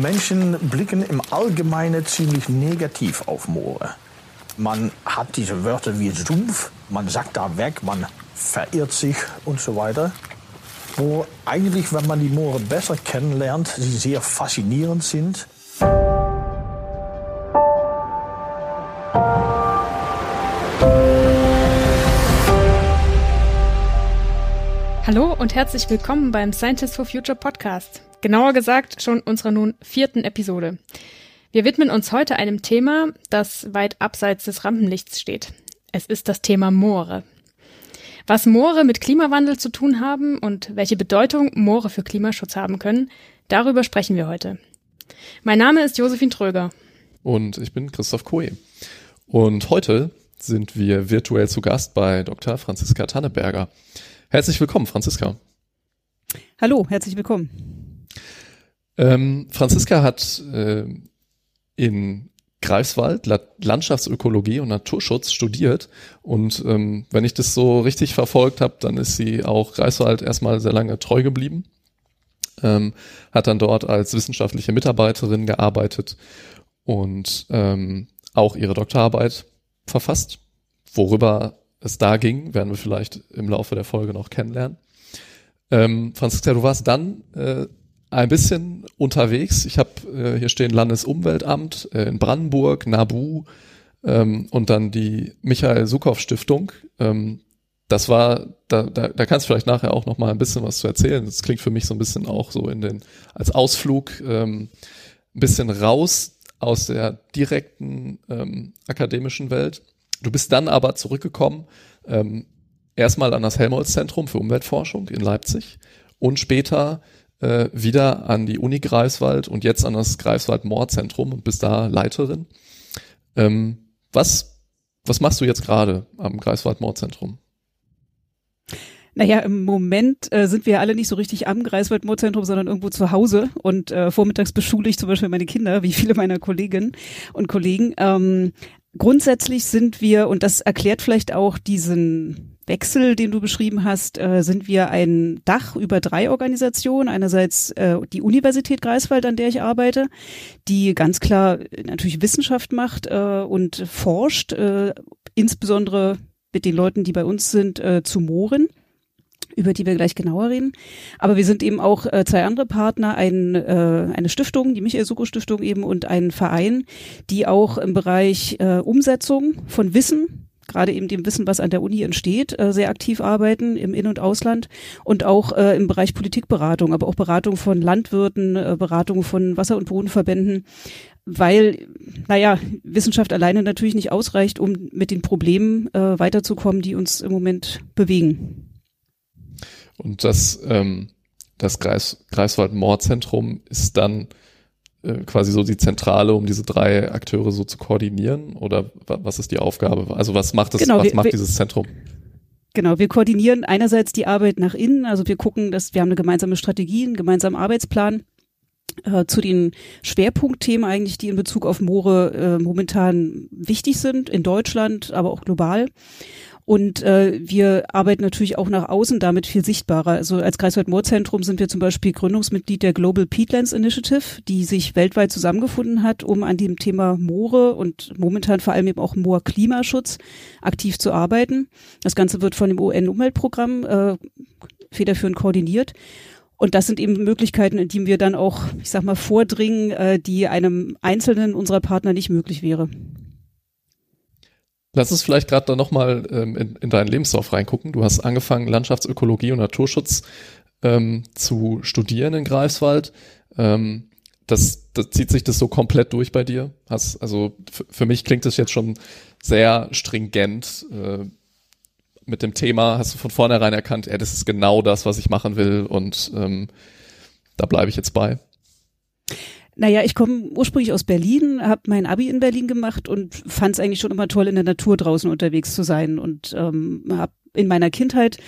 Menschen blicken im Allgemeinen ziemlich negativ auf Moore. Man hat diese Wörter wie Sumpf, man sagt da weg, man verirrt sich und so weiter. Wo eigentlich, wenn man die Moore besser kennenlernt, sie sehr faszinierend sind. Hallo und herzlich willkommen beim Scientists for Future Podcast. Genauer gesagt schon unserer nun vierten Episode. Wir widmen uns heute einem Thema, das weit abseits des Rampenlichts steht. Es ist das Thema Moore. Was Moore mit Klimawandel zu tun haben und welche Bedeutung Moore für Klimaschutz haben können, darüber sprechen wir heute. Mein Name ist Josephine Tröger. Und ich bin Christoph Koe. Und heute sind wir virtuell zu Gast bei Dr. Franziska Tanneberger. Herzlich willkommen, Franziska. Hallo, herzlich willkommen. Ähm, Franziska hat äh, in Greifswald Landschaftsökologie und Naturschutz studiert. Und ähm, wenn ich das so richtig verfolgt habe, dann ist sie auch Greifswald erstmal sehr lange treu geblieben, ähm, hat dann dort als wissenschaftliche Mitarbeiterin gearbeitet und ähm, auch ihre Doktorarbeit verfasst, worüber es da ging, werden wir vielleicht im Laufe der Folge noch kennenlernen. Ähm, Franziska, du warst dann äh, ein bisschen unterwegs. Ich habe äh, hier stehen Landesumweltamt äh, in Brandenburg, NABU ähm, und dann die Michael Sukow Stiftung. Ähm, das war, da, da, da kannst du vielleicht nachher auch noch mal ein bisschen was zu erzählen. Das klingt für mich so ein bisschen auch so in den als Ausflug ähm, ein bisschen raus aus der direkten ähm, akademischen Welt Du bist dann aber zurückgekommen, ähm, erstmal an das Helmholtz-Zentrum für Umweltforschung in Leipzig und später äh, wieder an die Uni Greifswald und jetzt an das Greifswald-Moor-Zentrum und bist da Leiterin. Ähm, was, was machst du jetzt gerade am Greifswald-Moor-Zentrum? Naja, im Moment äh, sind wir alle nicht so richtig am Greifswald-Moorzentrum, sondern irgendwo zu Hause und äh, vormittags beschule ich zum Beispiel meine Kinder, wie viele meiner Kolleginnen und Kollegen. Ähm, Grundsätzlich sind wir, und das erklärt vielleicht auch diesen Wechsel, den du beschrieben hast, äh, sind wir ein Dach über drei Organisationen. Einerseits äh, die Universität Greifswald, an der ich arbeite, die ganz klar natürlich Wissenschaft macht äh, und forscht, äh, insbesondere mit den Leuten, die bei uns sind, äh, zu Mooren über die wir gleich genauer reden. Aber wir sind eben auch äh, zwei andere Partner, ein, äh, eine Stiftung, die Michael Suko Stiftung eben und ein Verein, die auch im Bereich äh, Umsetzung von Wissen gerade eben dem Wissen, was an der Uni entsteht, äh, sehr aktiv arbeiten im In- und Ausland und auch äh, im Bereich Politikberatung, aber auch Beratung von Landwirten, äh, Beratung von Wasser- und Bodenverbänden, weil, naja, Wissenschaft alleine natürlich nicht ausreicht, um mit den Problemen äh, weiterzukommen, die uns im Moment bewegen. Und das, ähm, das Greifswald-Mordzentrum ist dann äh, quasi so die Zentrale, um diese drei Akteure so zu koordinieren? Oder was ist die Aufgabe? Also was macht das, genau, was wir, macht dieses Zentrum? Genau, wir koordinieren einerseits die Arbeit nach innen, also wir gucken, dass wir haben eine gemeinsame Strategie, einen gemeinsamen Arbeitsplan äh, zu den Schwerpunktthemen eigentlich, die in Bezug auf Moore äh, momentan wichtig sind, in Deutschland, aber auch global. Und äh, wir arbeiten natürlich auch nach außen damit viel sichtbarer. Also als Greifswald-Moor-Zentrum sind wir zum Beispiel Gründungsmitglied der Global Peatlands Initiative, die sich weltweit zusammengefunden hat, um an dem Thema Moore und momentan vor allem eben auch Moor-Klimaschutz aktiv zu arbeiten. Das Ganze wird von dem UN-Umweltprogramm äh, federführend koordiniert. Und das sind eben Möglichkeiten, in die wir dann auch, ich sag mal, vordringen, äh, die einem einzelnen unserer Partner nicht möglich wäre. Lass uns vielleicht gerade da nochmal ähm, in, in deinen Lebenslauf reingucken. Du hast angefangen, Landschaftsökologie und Naturschutz ähm, zu studieren in Greifswald. Ähm, das, das zieht sich das so komplett durch bei dir? Hast, also für mich klingt das jetzt schon sehr stringent. Äh, mit dem Thema hast du von vornherein erkannt, ey, das ist genau das, was ich machen will und ähm, da bleibe ich jetzt bei. Naja, ich komme ursprünglich aus Berlin, habe mein Abi in Berlin gemacht und fand es eigentlich schon immer toll, in der Natur draußen unterwegs zu sein und ähm, habe in meiner Kindheit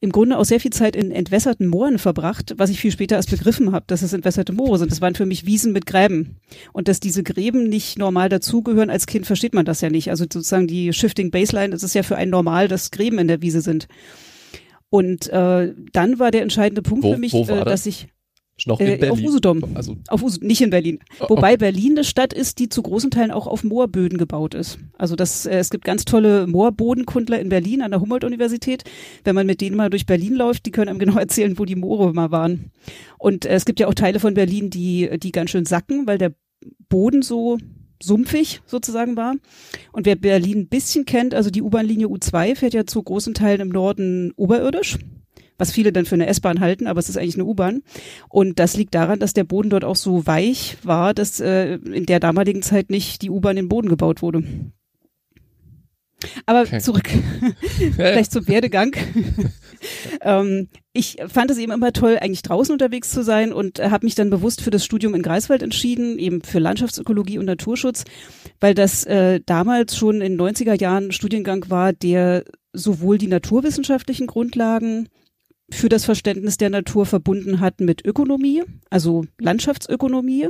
im Grunde auch sehr viel Zeit in entwässerten Mooren verbracht, was ich viel später erst begriffen habe, dass es entwässerte Moore sind. Das waren für mich Wiesen mit Gräben. Und dass diese Gräben nicht normal dazugehören, als Kind versteht man das ja nicht. Also sozusagen die Shifting Baseline, das ist ja für ein normal, dass Gräben in der Wiese sind. Und äh, dann war der entscheidende Punkt wo, für mich, äh, dass ich Noch in äh, Berlin. Auf Usedom. Also, auf Us nicht in Berlin. Oh, Wobei Berlin eine Stadt ist, die zu großen Teilen auch auf Moorböden gebaut ist. Also das, äh, es gibt ganz tolle Moorbodenkundler in Berlin an der Humboldt-Universität. Wenn man mit denen mal durch Berlin läuft, die können einem genau erzählen, wo die Moore mal waren. Und äh, es gibt ja auch Teile von Berlin, die, die ganz schön sacken, weil der Boden so sumpfig sozusagen war. Und wer Berlin ein bisschen kennt, also die U-Bahn-Linie U2 fährt ja zu großen Teilen im Norden oberirdisch was viele dann für eine S-Bahn halten, aber es ist eigentlich eine U-Bahn. Und das liegt daran, dass der Boden dort auch so weich war, dass äh, in der damaligen Zeit nicht die U-Bahn in den Boden gebaut wurde. Aber Okay. zurück, vielleicht zum Werdegang. ähm, ich fand es eben immer toll, eigentlich draußen unterwegs zu sein und äh, habe mich dann bewusst für das Studium in Greifswald entschieden, eben für Landschaftsökologie und Naturschutz, weil das äh, damals schon in den 90er Jahren ein Studiengang war, der sowohl die naturwissenschaftlichen Grundlagen für das Verständnis der Natur verbunden hat mit Ökonomie, also Landschaftsökonomie.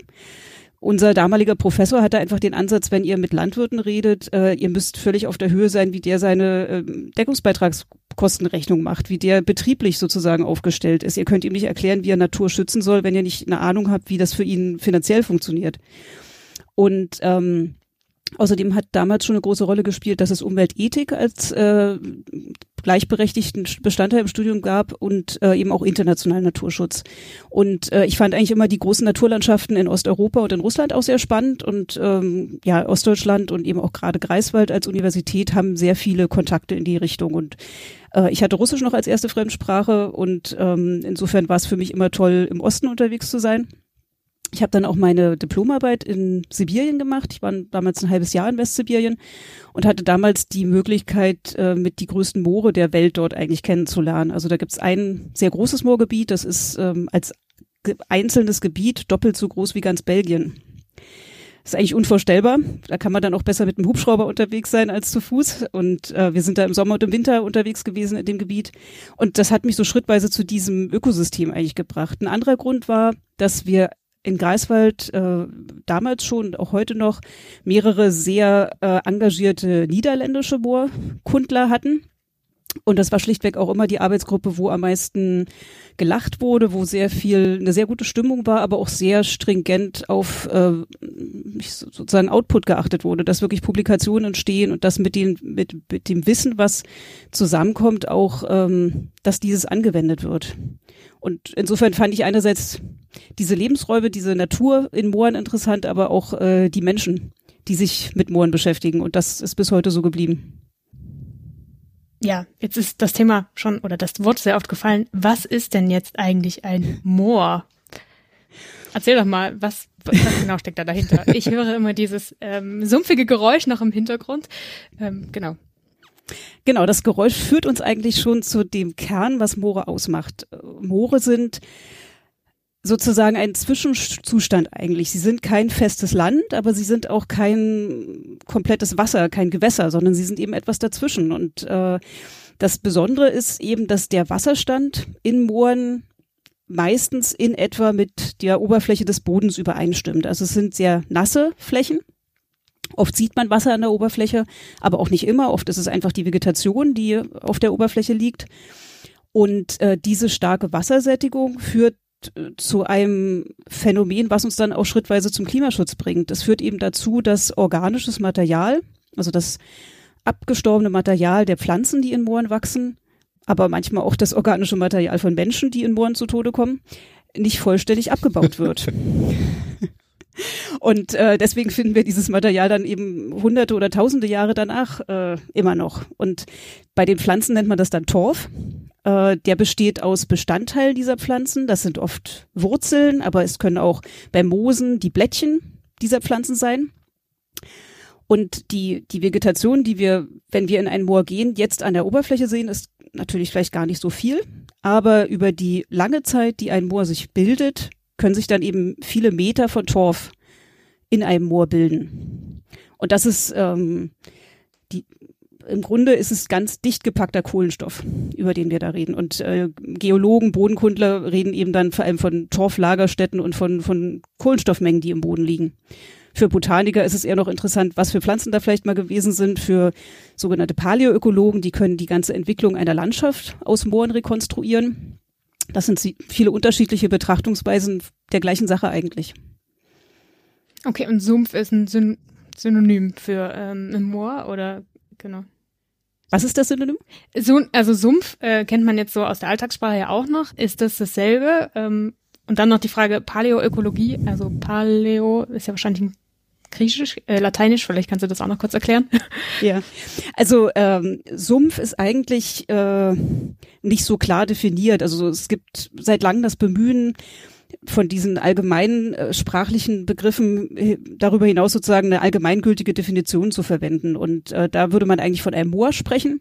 Unser damaliger Professor hatte einfach den Ansatz, wenn ihr mit Landwirten redet, äh, ihr müsst völlig auf der Höhe sein, wie der seine äh, Deckungsbeitragskostenrechnung macht, wie der betrieblich sozusagen aufgestellt ist. Ihr könnt ihm nicht erklären, wie er Natur schützen soll, wenn ihr nicht eine Ahnung habt, wie das für ihn finanziell funktioniert. Und ähm, Außerdem hat damals schon eine große Rolle gespielt, dass es Umweltethik als äh, gleichberechtigten Bestandteil im Studium gab und äh, eben auch internationalen Naturschutz. Und äh, ich fand eigentlich immer die großen Naturlandschaften in Osteuropa und in Russland auch sehr spannend und ähm, ja, Ostdeutschland und eben auch gerade Greifswald als Universität haben sehr viele Kontakte in die Richtung und äh, ich hatte Russisch noch als erste Fremdsprache und ähm, insofern war es für mich immer toll, im Osten unterwegs zu sein. Ich habe dann auch meine Diplomarbeit in Sibirien gemacht. Ich war damals ein halbes Jahr in Westsibirien und hatte damals die Möglichkeit, äh, mit die größten Moore der Welt dort eigentlich kennenzulernen. Also da gibt's ein sehr großes Moorgebiet, das ist ähm, als einzelnes Gebiet doppelt so groß wie ganz Belgien. Das ist eigentlich unvorstellbar. Da kann man dann auch besser mit einem Hubschrauber unterwegs sein als zu Fuß. Und äh, wir sind da im Sommer und im Winter unterwegs gewesen in dem Gebiet. Und das hat mich so schrittweise zu diesem Ökosystem eigentlich gebracht. Ein anderer Grund war, dass wir in Greifswald äh, damals schon und auch heute noch mehrere sehr äh, engagierte niederländische Moorkundler hatten. Und das war schlichtweg auch immer die Arbeitsgruppe, wo am meisten gelacht wurde, wo sehr viel, eine sehr gute Stimmung war, aber auch sehr stringent auf äh, sozusagen Output geachtet wurde, dass wirklich Publikationen entstehen und dass mit, den, mit, mit dem Wissen, was zusammenkommt, auch, ähm, dass dieses angewendet wird. Und insofern fand ich einerseits diese Lebensräume, diese Natur in Mooren interessant, aber auch äh, die Menschen, die sich mit Mooren beschäftigen. Und das ist bis heute so geblieben. Ja, jetzt ist das Thema schon oder das Wort sehr oft gefallen. Was ist denn jetzt eigentlich ein Moor? Erzähl doch mal, was, was genau steckt da dahinter? Ich höre immer dieses ähm, sumpfige Geräusch noch im Hintergrund. Ähm, genau. Genau, das Geräusch führt uns eigentlich schon zu dem Kern, was Moore ausmacht. Moore sind sozusagen ein Zwischenzustand eigentlich. Sie sind kein festes Land, aber sie sind auch kein komplettes Wasser, kein Gewässer, sondern sie sind eben etwas dazwischen. Und äh, das Besondere ist eben, dass der Wasserstand in Mooren meistens in etwa mit der Oberfläche des Bodens übereinstimmt. Also es sind sehr nasse Flächen. Oft sieht man Wasser an der Oberfläche, aber auch nicht immer. Oft ist es einfach die Vegetation, die auf der Oberfläche liegt. Und äh, diese starke Wassersättigung führt zu einem Phänomen, was uns dann auch schrittweise zum Klimaschutz bringt. Es führt eben dazu, dass organisches Material, also das abgestorbene Material der Pflanzen, die in Mooren wachsen, aber manchmal auch das organische Material von Menschen, die in Mooren zu Tode kommen, nicht vollständig abgebaut wird. Und äh, deswegen finden wir dieses Material dann eben hunderte oder tausende Jahre danach äh, immer noch. Und bei den Pflanzen nennt man das dann Torf. Äh, der besteht aus Bestandteilen dieser Pflanzen. Das sind oft Wurzeln, aber es können auch bei Moosen die Blättchen dieser Pflanzen sein. Und die, die Vegetation, die wir, wenn wir in ein Moor gehen, jetzt an der Oberfläche sehen, ist natürlich vielleicht gar nicht so viel. Aber über die lange Zeit, die ein Moor sich bildet, können sich dann eben viele Meter von Torf in einem Moor bilden. Und das ist ähm, im Grunde ist es ganz dicht gepackter Kohlenstoff, über den wir da reden. Und äh, Geologen, Bodenkundler reden eben dann vor allem von Torflagerstätten und von, von Kohlenstoffmengen, die im Boden liegen. Für Botaniker ist es eher noch interessant, was für Pflanzen da vielleicht mal gewesen sind. Für sogenannte Paläoökologen, die können die ganze Entwicklung einer Landschaft aus Mooren rekonstruieren. Das sind viele unterschiedliche Betrachtungsweisen der gleichen Sache eigentlich. Okay, und Sumpf ist ein Syn Synonym für ähm, Moor oder genau. Was ist das Synonym? So, also Sumpf äh, kennt man jetzt so aus der Alltagssprache ja auch noch. Ist das dasselbe? Ähm, und dann noch die Frage Paläoökologie. Also Paleo ist ja wahrscheinlich ein Griechisch, äh, Lateinisch, vielleicht kannst du das auch noch kurz erklären. Ja, also ähm, Sumpf ist eigentlich äh, nicht so klar definiert. Also es gibt seit langem das Bemühen, von diesen allgemeinen äh, sprachlichen Begriffen äh, darüber hinaus sozusagen eine allgemeingültige Definition zu verwenden. Und äh, da würde man eigentlich von einem Moor sprechen.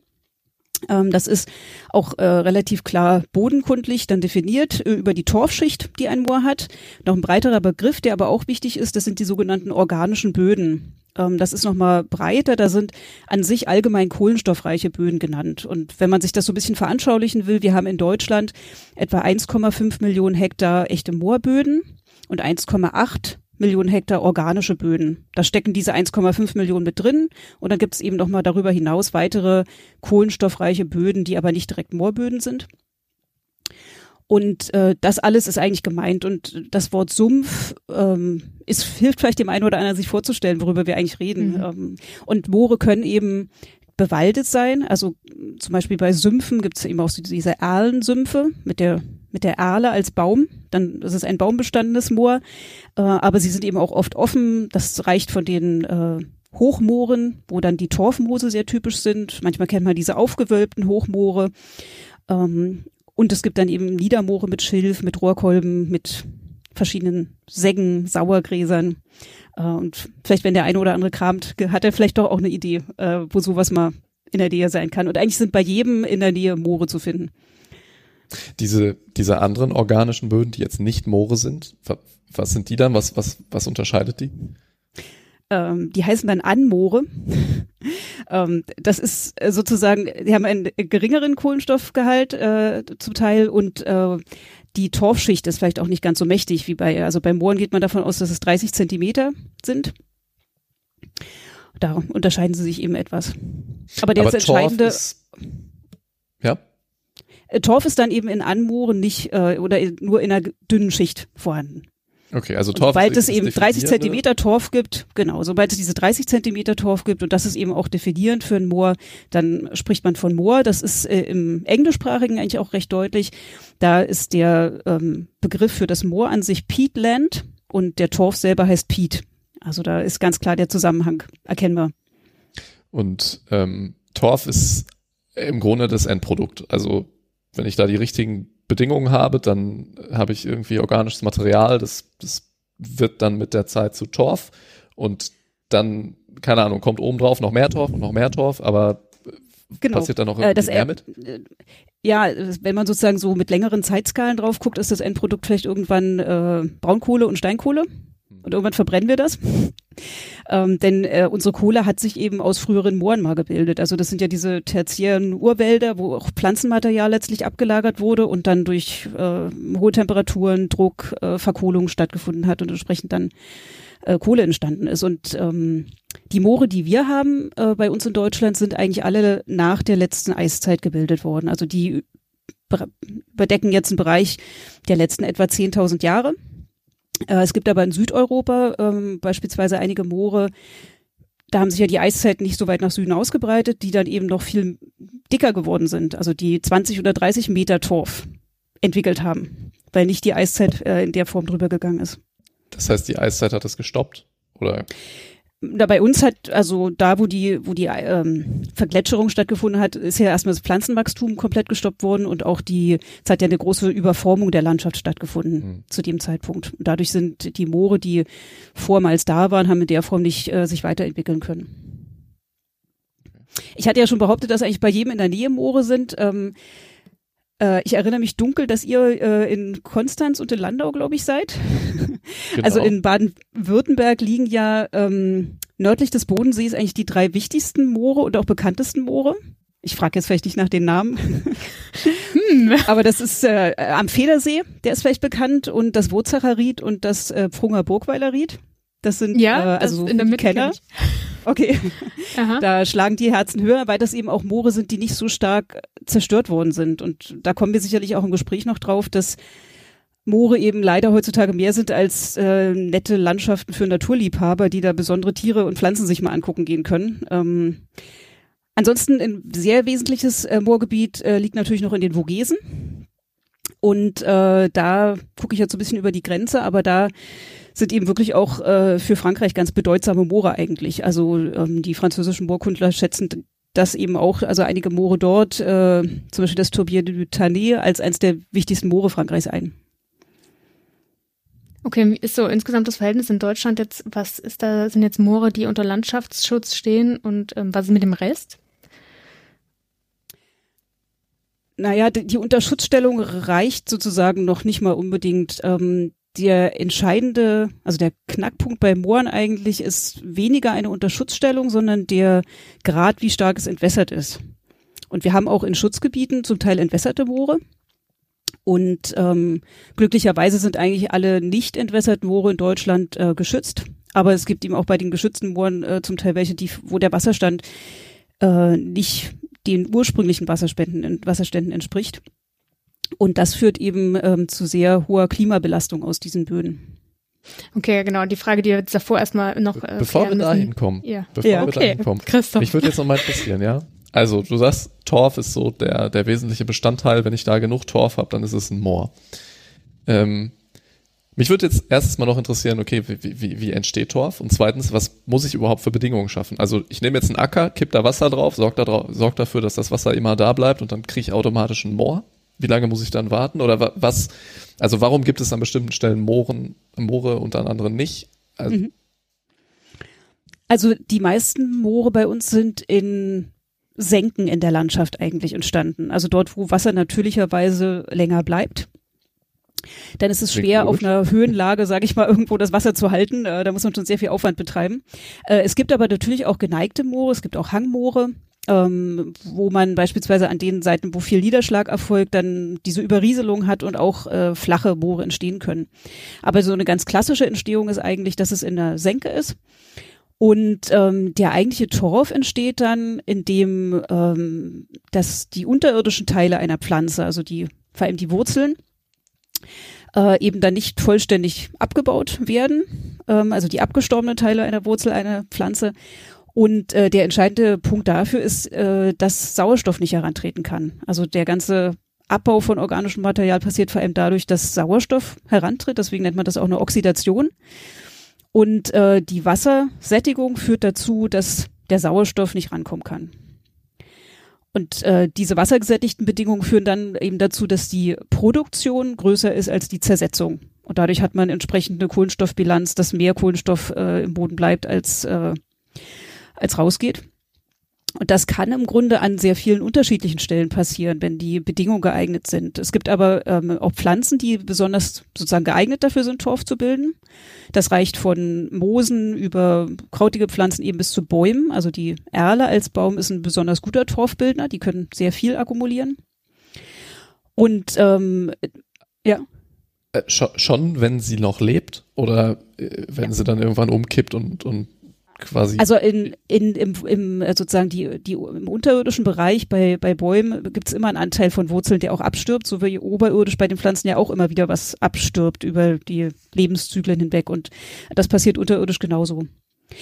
Ähm, das ist auch äh, relativ klar bodenkundlich dann definiert äh, über die Torfschicht, die ein Moor hat. Noch ein breiterer Begriff, der aber auch wichtig ist, das sind die sogenannten organischen Böden. Ähm, das ist nochmal breiter, da sind an sich allgemein kohlenstoffreiche Böden genannt. Und wenn man sich das so ein bisschen veranschaulichen will, wir haben in Deutschland etwa 1,5 Millionen Hektar echte Moorböden und 1,8 Millionen Hektar organische Böden. Da stecken diese 1,5 Millionen mit drin und dann gibt es eben nochmal darüber hinaus weitere kohlenstoffreiche Böden, die aber nicht direkt Moorböden sind. Und äh, das alles ist eigentlich gemeint. Und das Wort Sumpf ähm, ist, hilft vielleicht dem einen oder anderen, sich vorzustellen, worüber wir eigentlich reden. Mhm. Ähm, und Moore können eben bewaldet sein. Also zum Beispiel bei Sümpfen gibt es eben auch so diese Erlensümpfe mit der mit der Erle als Baum. Dann das ist ein baumbestandenes Moor, äh, aber sie sind eben auch oft offen. Das reicht von den äh, Hochmooren, wo dann die Torfmoose sehr typisch sind. Manchmal kennt man diese aufgewölbten Hochmoore. Ähm, und es gibt dann eben Niedermoore mit Schilf, mit Rohrkolben, mit verschiedenen Säggen, Sauergräsern. Äh, und vielleicht, wenn der eine oder andere kramt, hat er vielleicht doch auch eine Idee, äh, wo sowas mal in der Nähe sein kann. Und eigentlich sind bei jedem in der Nähe Moore zu finden. Diese, diese anderen organischen Böden, die jetzt nicht Moore sind, was sind die dann? Was, was, was unterscheidet die? Ähm, die heißen dann Anmoore. ähm, das ist äh, sozusagen, die haben einen geringeren Kohlenstoffgehalt äh, zum Teil und äh, die Torfschicht ist vielleicht auch nicht ganz so mächtig wie bei, also bei Mooren geht man davon aus, dass es 30 Zentimeter sind. Da unterscheiden sie sich eben etwas. Aber der Aber entscheidende. Ist, ja. Äh, Torf ist dann eben in Anmooren nicht äh, oder nur in einer dünnen Schicht vorhanden. Okay, also Torf. Sobald es eben 30 Zentimeter Torf gibt, genau, sobald es diese 30 Zentimeter Torf gibt und das ist eben auch definierend für ein Moor, dann spricht man von Moor. Das ist äh, im Englischsprachigen eigentlich auch recht deutlich. Da ist der ähm, Begriff für das Moor an sich Peatland und der Torf selber heißt Peat. Also da ist ganz klar der Zusammenhang erkennbar. Und ähm, Torf ist im Grunde das Endprodukt. Also wenn ich da die richtigen Bedingungen habe, dann habe ich irgendwie organisches Material, das, das wird dann mit der Zeit zu Torf und dann, keine Ahnung, kommt oben drauf noch mehr Torf und noch mehr Torf, aber genau. passiert da noch irgendwie äh, mehr mit? Äh, ja, wenn man sozusagen so mit längeren Zeitskalen drauf guckt, ist das Endprodukt vielleicht irgendwann äh, Braunkohle und Steinkohle. Und irgendwann verbrennen wir das. ähm, denn äh, unsere Kohle hat sich eben aus früheren Mooren mal gebildet. Also das sind ja diese tertiären Urwälder, wo auch Pflanzenmaterial letztlich abgelagert wurde und dann durch äh, hohe Temperaturen, Druck, äh, Verkohlung stattgefunden hat und entsprechend dann äh, Kohle entstanden ist. Und ähm, die Moore, die wir haben äh, bei uns in Deutschland, sind eigentlich alle nach der letzten Eiszeit gebildet worden. Also die überdecken jetzt einen Bereich der letzten etwa 10.000 Jahre. Äh, es gibt aber in Südeuropa ähm, beispielsweise einige Moore, da haben sich ja die Eiszeiten nicht so weit nach Süden ausgebreitet, die dann eben noch viel dicker geworden sind, also die 20 oder 30 Meter Torf entwickelt haben, weil nicht die Eiszeit äh, in der Form drüber gegangen ist. Das heißt, die Eiszeit hat es gestoppt, oder? Da bei uns hat, also da, wo die, wo die ähm, Vergletscherung stattgefunden hat, ist ja erstmal das Pflanzenwachstum komplett gestoppt worden und auch die, es hat ja eine große Überformung der Landschaft stattgefunden mhm. zu dem Zeitpunkt. Und dadurch sind die Moore, die vormals da waren, haben in der Form nicht äh, sich weiterentwickeln können. Ich hatte ja schon behauptet, dass eigentlich bei jedem in der Nähe Moore sind. Ähm, äh, ich erinnere mich dunkel, dass ihr äh, in Konstanz und in Landau, glaube ich, seid. Genau. Also in Baden-Württemberg liegen ja ähm, nördlich des Bodensees eigentlich die drei wichtigsten Moore und auch bekanntesten Moore. Ich frage jetzt vielleicht nicht nach den Namen. hm. Aber das ist äh, am Federsee, der ist vielleicht bekannt, und das Wurzacher Ried und das äh, Prunger Burgweiler Ried. Das sind Ja, äh, also in der Mitte ich. Okay, Aha. da schlagen die Herzen höher, weil das eben auch Moore sind, die nicht so stark zerstört worden sind. Und da kommen wir sicherlich auch im Gespräch noch drauf, dass Moore eben leider heutzutage mehr sind als äh, nette Landschaften für Naturliebhaber, die da besondere Tiere und Pflanzen sich mal angucken gehen können. Ähm, ansonsten ein sehr wesentliches äh, Moorgebiet äh, liegt natürlich noch in den Vogesen. Und äh, da gucke ich jetzt so ein bisschen über die Grenze, aber da sind eben wirklich auch äh, für Frankreich ganz bedeutsame Moore eigentlich. Also ähm, die französischen Moorkundler schätzen das eben auch, also einige Moore dort, äh, zum Beispiel das Tourbier du Tannet, als eines der wichtigsten Moore Frankreichs ein. Okay, ist so insgesamt das Verhältnis in Deutschland jetzt? Was ist da, sind jetzt Moore, die unter Landschaftsschutz stehen und ähm, was ist mit dem Rest? Naja, die, die Unterschutzstellung reicht sozusagen noch nicht mal unbedingt. Ähm, der entscheidende, also der Knackpunkt bei Mooren eigentlich ist weniger eine Unterschutzstellung, sondern der Grad, wie stark es entwässert ist. Und wir haben auch in Schutzgebieten zum Teil entwässerte Moore. Und ähm, glücklicherweise sind eigentlich alle nicht entwässerten Moore in Deutschland äh, geschützt. Aber es gibt eben auch bei den geschützten Mooren äh, zum Teil welche, die, wo der Wasserstand äh, nicht den ursprünglichen Wasserspenden, Wasserständen entspricht. Und das führt eben ähm, zu sehr hoher Klimabelastung aus diesen Böden. Okay, genau. Die Frage, die wir jetzt davor erstmal noch. Äh, Bevor wir klären dahin müssen. kommen, Ja. bevor Ja, wir okay. dahin kommen, Christoph. mich würde jetzt noch mal interessieren, ja. Also du sagst, Torf ist so der der wesentliche Bestandteil. Wenn ich da genug Torf habe, dann ist es ein Moor. Ähm, mich würde jetzt erstens mal noch interessieren, okay, wie, wie, wie entsteht Torf? Und zweitens, was muss ich überhaupt für Bedingungen schaffen? Also ich nehme jetzt einen Acker, kipp da Wasser drauf, sorg, da drauf, sorg dafür, dass das Wasser immer da bleibt und dann kriege ich automatisch ein Moor. Wie lange muss ich dann warten? Oder wa- was, also warum gibt es an bestimmten Stellen Mooren, Moore und an anderen nicht? Also, Mhm. Also die meisten Moore bei uns sind in Senken in der Landschaft eigentlich entstanden. Also dort, wo Wasser natürlicherweise länger bleibt. Dann ist es schwer, auf einer Höhenlage, sage ich mal, irgendwo das Wasser zu halten. Äh, da muss man schon sehr viel Aufwand betreiben. Äh, es gibt aber natürlich auch geneigte Moore, es gibt auch Hangmoore, ähm, wo man beispielsweise an den Seiten, wo viel Niederschlag erfolgt, dann diese Überrieselung hat und auch äh, flache Moore entstehen können. Aber so eine ganz klassische Entstehung ist eigentlich, dass es in der Senke ist. Und ähm, der eigentliche Torf entsteht dann, indem ähm, dass die unterirdischen Teile einer Pflanze, also die vor allem die Wurzeln, äh, eben dann nicht vollständig abgebaut werden, ähm, also die abgestorbenen Teile einer Wurzel einer Pflanze. Und äh, der entscheidende Punkt dafür ist, äh, dass Sauerstoff nicht herantreten kann. Also der ganze Abbau von organischem Material passiert vor allem dadurch, dass Sauerstoff herantritt. Deswegen nennt man das auch eine Oxidation. Und äh, die Wassersättigung führt dazu, dass der Sauerstoff nicht rankommen kann. Und äh, diese wassergesättigten Bedingungen führen dann eben dazu, dass die Produktion größer ist als die Zersetzung. Und dadurch hat man entsprechend eine Kohlenstoffbilanz, dass mehr Kohlenstoff äh, im Boden bleibt, als, äh, als rausgeht. Und das kann im Grunde an sehr vielen unterschiedlichen Stellen passieren, wenn die Bedingungen geeignet sind. Es gibt aber ähm, auch Pflanzen, die besonders sozusagen geeignet dafür sind, Torf zu bilden. Das reicht von Moosen über krautige Pflanzen eben bis zu Bäumen. Also die Erle als Baum ist ein besonders guter Torfbildner. Die können sehr viel akkumulieren. Und ähm, ja, Äh, schon, wenn sie noch lebt oder äh, wenn sie dann irgendwann umkippt und, und quasi. Also in, in, im, im äh, sozusagen die, die im unterirdischen Bereich bei, bei Bäumen gibt es immer einen Anteil von Wurzeln, der auch abstirbt, so wie oberirdisch bei den Pflanzen ja auch immer wieder was abstirbt über die Lebenszyklen hinweg. Und das passiert unterirdisch genauso.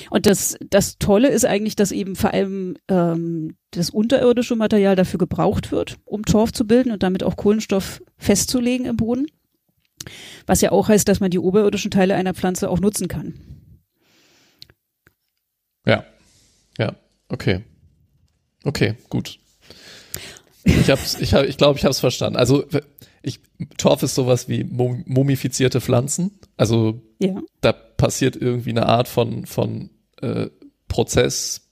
Und das, das Tolle ist eigentlich, dass eben vor allem ähm, das unterirdische Material dafür gebraucht wird, um Torf zu bilden und damit auch Kohlenstoff festzulegen im Boden. Was ja auch heißt, dass man die oberirdischen Teile einer Pflanze auch nutzen kann. Ja. Ja, okay. Okay, gut. Ich hab's, ich hab, ich glaube, ich habe es verstanden. Also ich, Torf ist sowas wie mum- mumifizierte Pflanzen. Also Ja. da passiert irgendwie eine Art von, von äh, Prozess,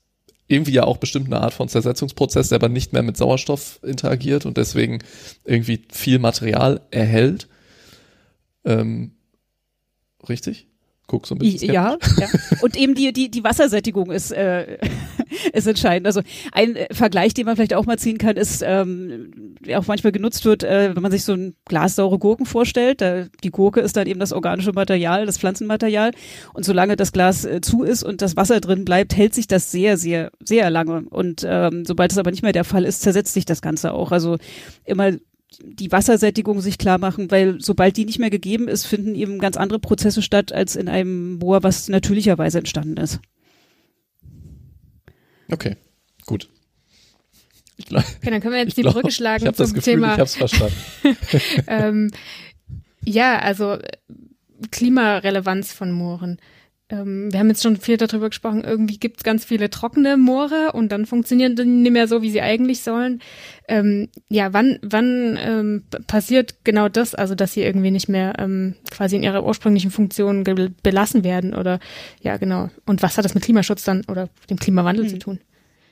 irgendwie ja auch bestimmt eine Art von Zersetzungsprozess, der aber nicht mehr mit Sauerstoff interagiert und deswegen irgendwie viel Material erhält. Ähm, richtig? Guck so ein bisschen. Ja, ja. Und eben die, die, die Wassersättigung ist, äh, ist entscheidend. Also ein äh, Vergleich, den man vielleicht auch mal ziehen kann, ist, ähm, der auch manchmal genutzt wird, äh, wenn man sich so ein Glas saure Gurken vorstellt. Da, die Gurke ist dann eben das organische Material, das Pflanzenmaterial. Und solange das Glas äh, zu ist und das Wasser drin bleibt, hält sich das sehr, sehr, sehr lange. Und ähm, sobald es aber nicht mehr der Fall ist, zersetzt sich das Ganze auch. Also immer die Wassersättigung sich klar machen, weil sobald die nicht mehr gegeben ist, finden eben ganz andere Prozesse statt als in einem Moor, was natürlicherweise entstanden ist. Okay, gut. Glaub, okay, dann können wir jetzt die glaub, Brücke schlagen ich zum das Gefühl, Thema. Ich hab's verstanden. ähm, ja, also Klimarelevanz von Mooren. Ähm, wir haben jetzt schon viel darüber gesprochen, irgendwie gibt es ganz viele trockene Moore und dann funktionieren die nicht mehr so, wie sie eigentlich sollen. Ähm, ja, wann, wann ähm, passiert genau das, also dass sie irgendwie nicht mehr ähm, quasi in ihrer ursprünglichen Funktion belassen werden oder ja, genau. Und was hat das mit Klimaschutz dann oder dem Klimawandel hm. zu tun?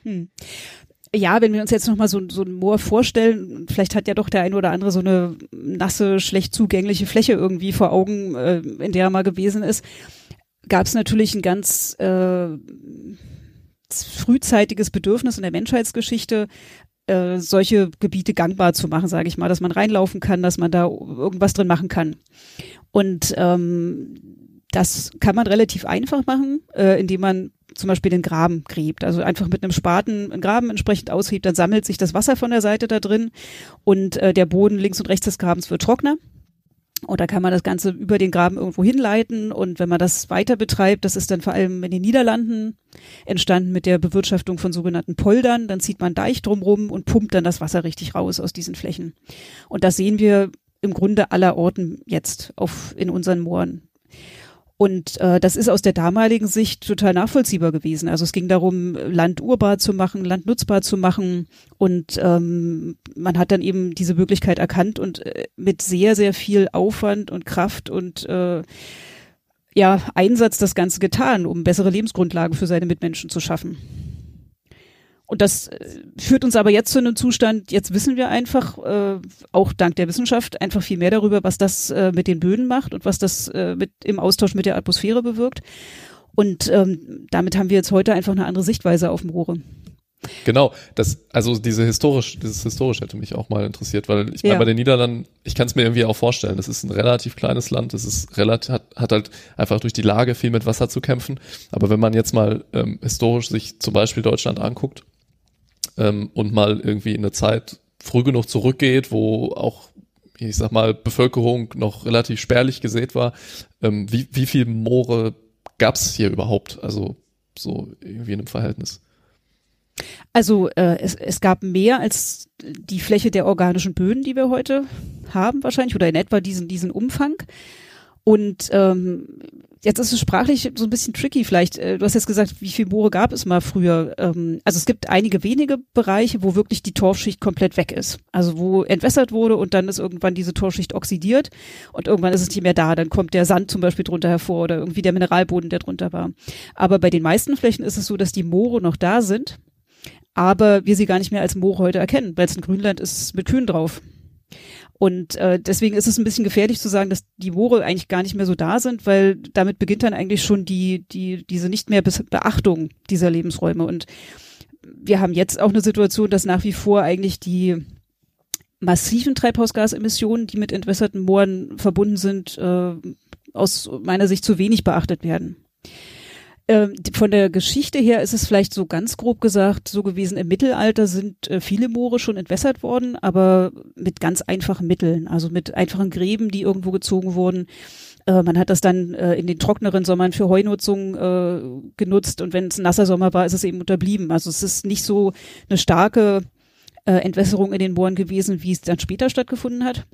Hm ja, wenn wir uns jetzt nochmal so, so ein Moor vorstellen, vielleicht hat ja doch der eine oder andere so eine nasse, schlecht zugängliche Fläche irgendwie vor Augen, äh, in der er mal gewesen ist gab es natürlich ein ganz äh, frühzeitiges Bedürfnis in der Menschheitsgeschichte, äh, solche Gebiete gangbar zu machen, sage ich mal, dass man reinlaufen kann, dass man da irgendwas drin machen kann. Und ähm, das kann man relativ einfach machen, äh, indem man zum Beispiel den Graben gräbt. Also einfach mit einem Spaten einen Graben entsprechend aushebt, dann sammelt sich das Wasser von der Seite da drin und äh, der Boden links und rechts des Grabens wird trockener. Da kann man das Ganze über den Graben irgendwo hinleiten. Und wenn man das weiter betreibt, das ist dann vor allem in den Niederlanden entstanden mit der Bewirtschaftung von sogenannten Poldern, dann zieht man Deich drumrum und pumpt dann das Wasser richtig raus aus diesen Flächen. Und das sehen wir im Grunde aller Orten jetzt auf, in unseren Mooren. Und äh, das ist aus der damaligen Sicht total nachvollziehbar gewesen. Also es ging darum, Land urbar zu machen, Land nutzbar zu machen. Und ähm, man hat dann eben diese Möglichkeit erkannt und äh, mit sehr, sehr viel Aufwand und Kraft und äh, ja, Einsatz das Ganze getan, um bessere Lebensgrundlagen für seine Mitmenschen zu schaffen. Und das äh, führt uns aber jetzt zu einem Zustand, jetzt wissen wir einfach, äh, auch dank der Wissenschaft, einfach viel mehr darüber, was das äh, mit den Böden macht und was das äh, mit, im Austausch mit der Atmosphäre bewirkt. Und ähm, damit haben wir jetzt heute einfach eine andere Sichtweise auf Moore. Genau, das, also diese historisch, dieses historisch hätte mich auch mal interessiert, weil ich meine, ja. bei den Niederlanden, ich kann es mir irgendwie auch vorstellen, das ist ein relativ kleines Land, das ist relativ, hat, hat halt einfach durch die Lage viel mit Wasser zu kämpfen. Aber wenn man jetzt mal ähm, historisch sich zum Beispiel Deutschland anguckt, ähm, und mal irgendwie in eine Zeit früh genug zurückgeht, wo auch, ich sag mal, Bevölkerung noch relativ spärlich gesät war, ähm, wie, wie viel Moore gab's hier überhaupt? Also so irgendwie in einem Verhältnis. Also äh, es, es gab mehr als die Fläche der organischen Böden, die wir heute haben wahrscheinlich, oder in etwa diesen, diesen Umfang. Und ähm, Jetzt ist es sprachlich so ein bisschen tricky vielleicht. Äh, du hast jetzt gesagt, wie viel Moore gab es mal früher? Ähm, also es gibt einige wenige Bereiche, wo wirklich die Torfschicht komplett weg ist. Also wo entwässert wurde und dann ist irgendwann diese Torfschicht oxidiert und irgendwann ist es nicht mehr da. Dann kommt der Sand zum Beispiel drunter hervor oder irgendwie der Mineralboden, der drunter war. Aber bei den meisten Flächen ist es so, dass die Moore noch da sind, aber wir sie gar nicht mehr als Moore heute erkennen, weil es ein Grünland ist mit Kühen drauf. Und äh, deswegen ist es ein bisschen gefährlich zu sagen, dass die Moore eigentlich gar nicht mehr so da sind, weil damit beginnt dann eigentlich schon die, die, diese nicht mehr Beachtung dieser Lebensräume. Und wir haben jetzt auch eine Situation, dass nach wie vor eigentlich die massiven Treibhausgasemissionen, die mit entwässerten Mooren verbunden sind, äh, aus meiner Sicht zu wenig beachtet werden. Ähm, von der Geschichte her ist es vielleicht so ganz grob gesagt so gewesen, im Mittelalter sind äh, viele Moore schon entwässert worden, aber mit ganz einfachen Mitteln, also mit einfachen Gräben, die irgendwo gezogen wurden. Äh, man hat das dann äh, in den trockneren Sommern für Heunutzung genutzt und wenn es ein nasser Sommer war, ist es eben unterblieben. Also es ist nicht so eine starke Entwässerung in den Mooren gewesen, wie es dann später stattgefunden hat.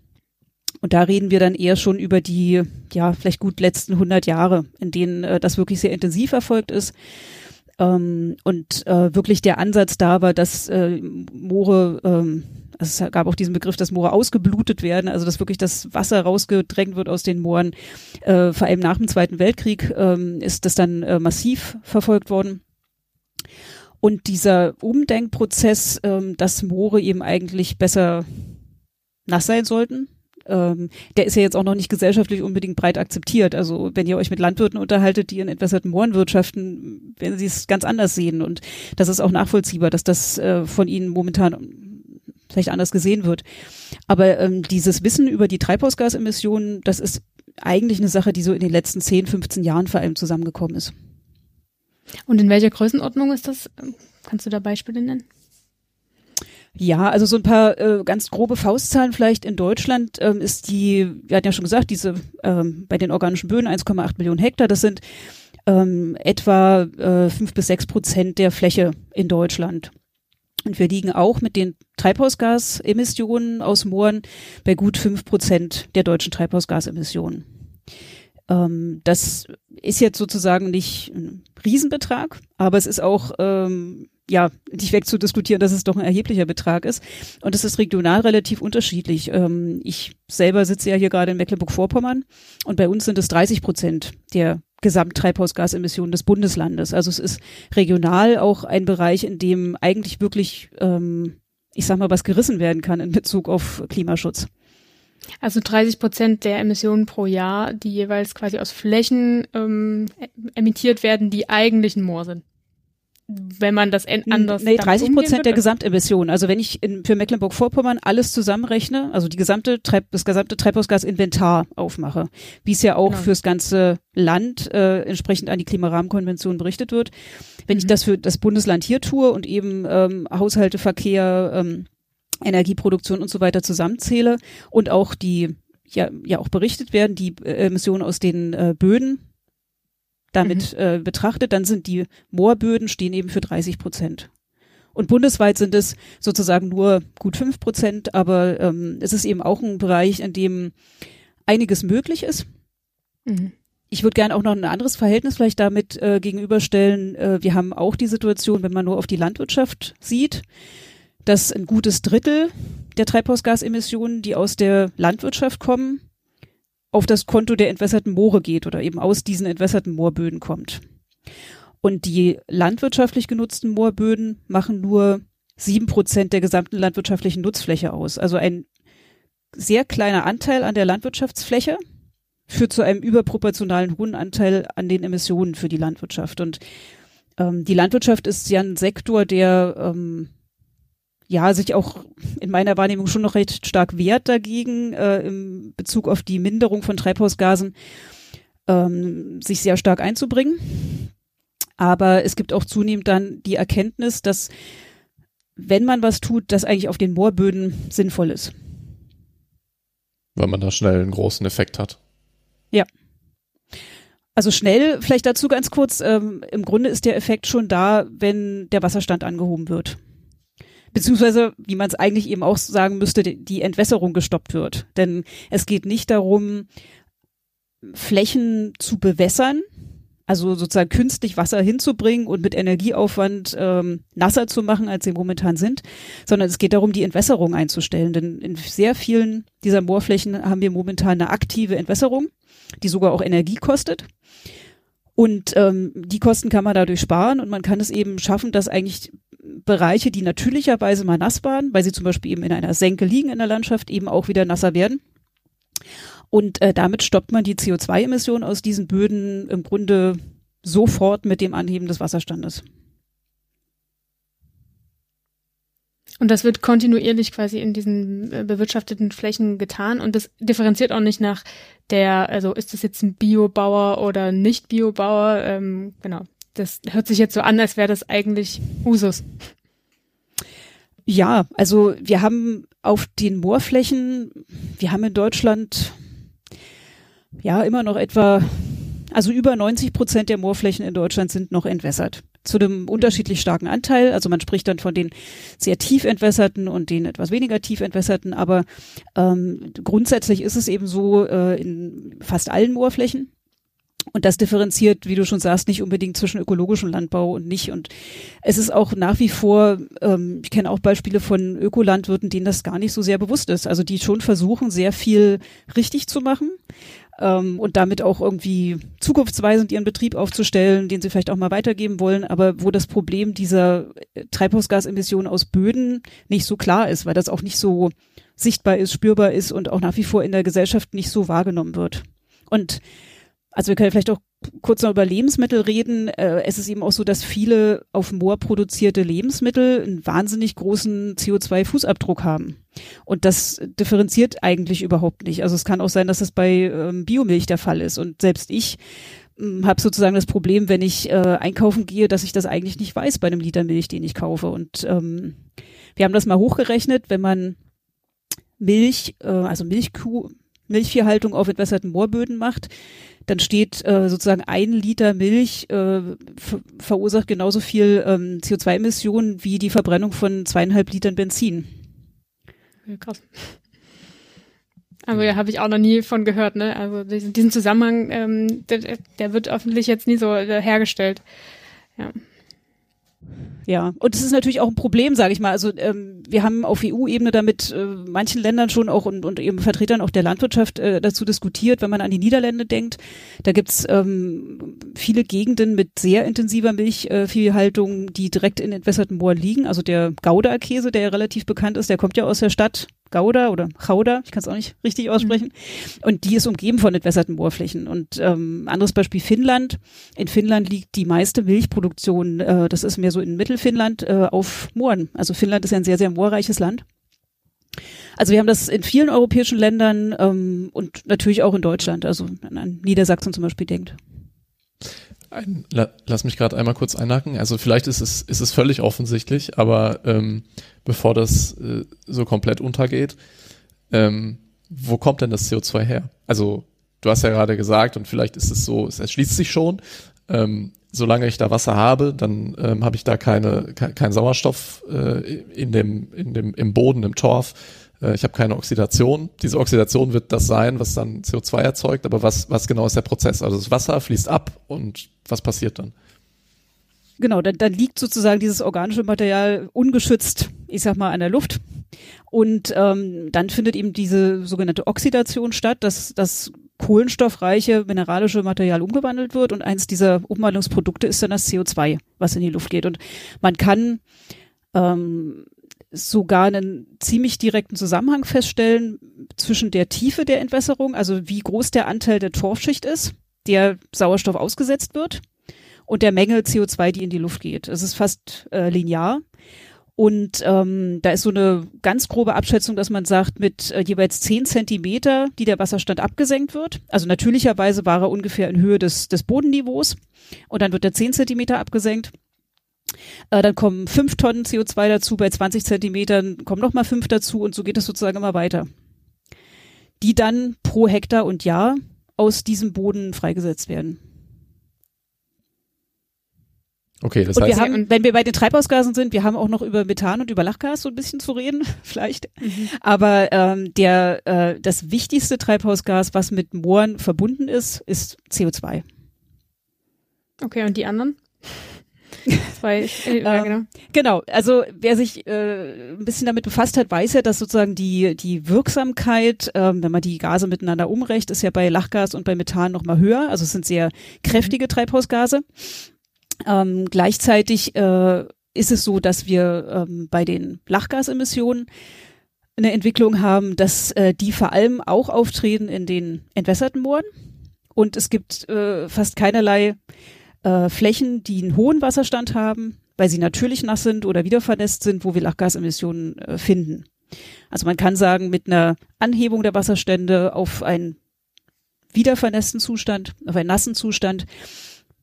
Und da reden wir dann eher schon über die, ja, vielleicht gut letzten 100 Jahre, in denen äh, das wirklich sehr intensiv erfolgt ist. Ähm, und äh, wirklich der Ansatz da war, dass äh, Moore, ähm, also es gab auch diesen Begriff, dass Moore ausgeblutet werden, also dass wirklich das Wasser rausgedrängt wird aus den Mooren. Äh, vor allem nach dem Zweiten Weltkrieg ähm, ist das dann äh, massiv verfolgt worden. Und dieser Umdenkprozess, ähm, dass Moore eben eigentlich besser nass sein sollten, ähm, der ist ja jetzt auch noch nicht gesellschaftlich unbedingt breit akzeptiert. Also wenn ihr euch mit Landwirten unterhaltet, die in entwässerten Mooren wirtschaften, werden sie es ganz anders sehen. Und das ist auch nachvollziehbar, dass das äh, von ihnen momentan vielleicht anders gesehen wird. Aber ähm, dieses Wissen über die Treibhausgasemissionen, das ist eigentlich eine Sache, die so in den letzten 10, 15 Jahren vor allem zusammengekommen ist. Und in welcher Größenordnung ist das? Kannst du da Beispiele nennen? Ja, also so ein paar äh, ganz grobe Faustzahlen vielleicht in Deutschland ähm, ist die, wir hatten ja schon gesagt, diese ähm, bei den organischen Böden 1,8 Millionen Hektar, das sind ähm, etwa äh, fünf bis sechs Prozent der Fläche in Deutschland. Und wir liegen auch mit den Treibhausgasemissionen aus Mooren bei gut fünf Prozent der deutschen Treibhausgasemissionen. Ähm, das ist jetzt sozusagen nicht ein Riesenbetrag, aber es ist auch ähm, ja, nicht wegzudiskutieren, dass es doch ein erheblicher Betrag ist. Und es ist regional relativ unterschiedlich. Ähm, ich selber sitze ja hier gerade in Mecklenburg-Vorpommern und bei uns sind es 30 Prozent der Gesamttreibhausgasemissionen des Bundeslandes. Also es ist regional auch ein Bereich, in dem eigentlich wirklich, ähm, ich sag mal, was gerissen werden kann in Bezug auf Klimaschutz. Also 30 Prozent der Emissionen pro Jahr, die jeweils quasi aus Flächen ähm, emittiert werden, die eigentlich ein Moor sind wenn man das anders. Nee, 30 Prozent der Gesamtemissionen. Also wenn ich in, für Mecklenburg-Vorpommern alles zusammenrechne, also die gesamte Treib, das gesamte Treibhausgasinventar aufmache, wie es ja auch genau. fürs ganze Land äh, entsprechend an die Klimarahmenkonvention berichtet wird. Wenn mhm. ich das für das Bundesland hier tue und eben ähm, Haushalte, Verkehr, ähm, Energieproduktion und so weiter zusammenzähle und auch die ja, ja auch berichtet werden, die äh, Emissionen aus den äh, Böden, damit mhm. äh, betrachtet, dann sind die Moorböden stehen eben für 30 Prozent. Und bundesweit sind es sozusagen nur gut fünf Prozent, aber ähm, es ist eben auch ein Bereich, in dem einiges möglich ist. Mhm. Ich würde gerne auch noch ein anderes Verhältnis vielleicht damit äh, gegenüberstellen. Äh, wir haben auch die Situation, wenn man nur auf die Landwirtschaft sieht, dass ein gutes Drittel der Treibhausgasemissionen, die aus der Landwirtschaft kommen, auf das Konto der entwässerten Moore geht oder eben aus diesen entwässerten Moorböden kommt. Und die landwirtschaftlich genutzten Moorböden machen nur sieben Prozent der gesamten landwirtschaftlichen Nutzfläche aus. Also ein sehr kleiner Anteil an der Landwirtschaftsfläche führt zu einem überproportionalen hohen Anteil an den Emissionen für die Landwirtschaft. Und ähm, die Landwirtschaft ist ja ein Sektor, der ähm, ja, sich auch in meiner Wahrnehmung schon noch recht stark wehrt dagegen, äh, im Bezug auf die Minderung von Treibhausgasen, ähm, sich sehr stark einzubringen. Aber es gibt auch zunehmend dann die Erkenntnis, dass wenn man was tut, das eigentlich auf den Moorböden sinnvoll ist. Weil man da schnell einen großen Effekt hat. Ja. Also schnell, vielleicht dazu ganz kurz, ähm, im Grunde ist der Effekt schon da, wenn der Wasserstand angehoben wird beziehungsweise, wie man es eigentlich eben auch sagen müsste, die Entwässerung gestoppt wird. Denn es geht nicht darum, Flächen zu bewässern, also sozusagen künstlich Wasser hinzubringen und mit Energieaufwand ähm, nasser zu machen, als sie momentan sind, sondern es geht darum, die Entwässerung einzustellen. Denn in sehr vielen dieser Moorflächen haben wir momentan eine aktive Entwässerung, die sogar auch Energie kostet. Und ähm, die Kosten kann man dadurch sparen und man kann es eben schaffen, dass eigentlich Bereiche, die natürlicherweise mal nass waren, weil sie zum Beispiel eben in einer Senke liegen in der Landschaft, eben auch wieder nasser werden. Und äh, damit stoppt man die CO2-Emissionen aus diesen Böden im Grunde sofort mit dem Anheben des Wasserstandes. Und das wird kontinuierlich quasi in diesen äh, bewirtschafteten Flächen getan und das differenziert auch nicht nach der, also ist das jetzt ein Biobauer oder nicht Biobauer, ähm, genau das hört sich jetzt so an, als wäre das eigentlich Usus. Ja, also wir haben auf den Moorflächen, wir haben in Deutschland ja immer noch etwa, also über 90 Prozent der Moorflächen in Deutschland sind noch entwässert. Zu einem unterschiedlich starken Anteil. Also man spricht dann von den sehr tief entwässerten und den etwas weniger tief entwässerten, aber ähm, grundsätzlich ist es eben so äh, in fast allen Moorflächen. Und das differenziert, wie du schon sagst, nicht unbedingt zwischen ökologischem Landbau und nicht. Und es ist auch nach wie vor, ähm, ich kenne auch Beispiele von Ökolandwirten, denen das gar nicht so sehr bewusst ist. Also die schon versuchen, sehr viel richtig zu machen. ähm, und damit auch irgendwie zukunftsweisend ihren Betrieb aufzustellen, den sie vielleicht auch mal weitergeben wollen, aber wo das Problem dieser Treibhausgasemissionen aus Böden nicht so klar ist, weil das auch nicht so sichtbar ist, spürbar ist und auch nach wie vor in der Gesellschaft nicht so wahrgenommen wird. Und also wir können vielleicht auch kurz noch über Lebensmittel reden. Äh, es ist eben auch so, dass viele auf Moor produzierte Lebensmittel einen wahnsinnig großen CO2-Fußabdruck haben. Und das differenziert eigentlich überhaupt nicht. Also es kann auch sein, dass das bei ähm, Biomilch der Fall ist. Und selbst ich ähm, habe sozusagen das Problem, wenn ich äh, einkaufen gehe, dass ich das eigentlich nicht weiß bei einem Liter Milch, den ich kaufe. Und ähm, wir haben das mal hochgerechnet, wenn man Milch, äh, also Milchkuh, Milchviehhaltung auf entwässerten Moorböden macht, dann steht äh, sozusagen ein Liter Milch äh, verursacht genauso viel ähm, CO2-Emissionen wie die Verbrennung von zweieinhalb Litern Benzin. Krass. Also ja, habe ich auch noch nie von gehört, ne? Also diesen, diesen Zusammenhang, ähm, der, der wird öffentlich jetzt nie so äh, hergestellt. Ja. Ja, und es ist natürlich auch ein Problem, sage ich mal. Also ähm, wir haben auf EU-Ebene damit äh, manchen Ländern schon auch und, und eben Vertretern auch der Landwirtschaft äh, dazu diskutiert, wenn man an die Niederlande denkt. Da gibt's ähm, viele Gegenden mit sehr intensiver Milchviehhaltung, äh, die direkt in entwässerten Mooren liegen. Also der Gouda-Käse, der ja relativ bekannt ist, der kommt ja aus der Stadt Gouda oder Gouda, ich kann es auch nicht richtig aussprechen. Mhm. Und die ist umgeben von entwässerten Moorflächen. Und ähm, anderes Beispiel Finnland. In Finnland liegt die meiste Milchproduktion, äh, das ist mehr so in Mittelfinnland, äh, auf Mooren. Also Finnland ist ja ein sehr, sehr moorreiches Land. Also wir haben das in vielen europäischen Ländern ähm, und natürlich auch in Deutschland, also an Niedersachsen zum Beispiel denkt. Ein, lass mich gerade einmal kurz einhaken. Also vielleicht ist es, ist es völlig offensichtlich, aber ähm, bevor das äh, so komplett untergeht, ähm, wo kommt denn das CO2 her? Also du hast ja gerade gesagt, und vielleicht ist es so, es erschließt sich schon, ähm, solange ich da Wasser habe, dann ähm, habe ich da keine, ke kein Sauerstoff äh, in dem, in dem, im Boden, im Torf. Äh, ich habe keine Oxidation. Diese Oxidation wird das sein, was dann CO2 erzeugt, aber was, was genau ist der Prozess? Also das Wasser fließt ab und was passiert dann? Genau, dann, dann liegt sozusagen dieses organische Material ungeschützt, ich sag mal, an der Luft. Und ähm, dann findet eben diese sogenannte Oxidation statt, dass das kohlenstoffreiche mineralische Material umgewandelt wird. Und eins dieser Umwandlungsprodukte ist dann das CO2, was in die Luft geht. Und man kann ähm, sogar einen ziemlich direkten Zusammenhang feststellen zwischen der Tiefe der Entwässerung, also wie groß der Anteil der Torfschicht ist, der Sauerstoff ausgesetzt wird und der Menge CO2, die in die Luft geht. Es ist fast äh, linear. Und ähm, da ist so eine ganz grobe Abschätzung, dass man sagt, mit äh, jeweils zehn Zentimeter, die der Wasserstand abgesenkt wird. Also natürlicherweise war er ungefähr in Höhe des, des Bodenniveaus. Und dann wird er zehn Zentimeter abgesenkt. Äh, dann kommen fünf Tonnen CO2 dazu. Bei 20 Zentimetern kommen nochmal fünf dazu. Und so geht es sozusagen immer weiter. Die dann pro Hektar und Jahr aus diesem Boden freigesetzt werden. Okay, das und heißt. Wir haben, wenn wir bei den Treibhausgasen sind, wir haben auch noch über Methan und über Lachgas so ein bisschen zu reden, vielleicht. Mhm. Aber ähm, der äh, das wichtigste Treibhausgas, was mit Mooren verbunden ist, ist CO2. Okay, und die anderen? Zwei, äh, ja, genau. genau, also wer sich äh, ein bisschen damit befasst hat, weiß ja, dass sozusagen die, die Wirksamkeit, ähm, wenn man die Gase miteinander umrecht, ist ja bei Lachgas und bei Methan nochmal höher. Also es sind sehr kräftige mhm. Treibhausgase. Ähm, gleichzeitig äh, ist es so, dass wir ähm, bei den Lachgasemissionen eine Entwicklung haben, dass äh, die vor allem auch auftreten in den entwässerten Mooren. Und es gibt äh, fast keinerlei äh, Flächen, die einen hohen Wasserstand haben, weil sie natürlich nass sind oder wieder vernässt sind, wo wir Lachgasemissionen äh, finden. Also man kann sagen, mit einer Anhebung der Wasserstände auf einen wiedervernässten Zustand, auf einen nassen Zustand,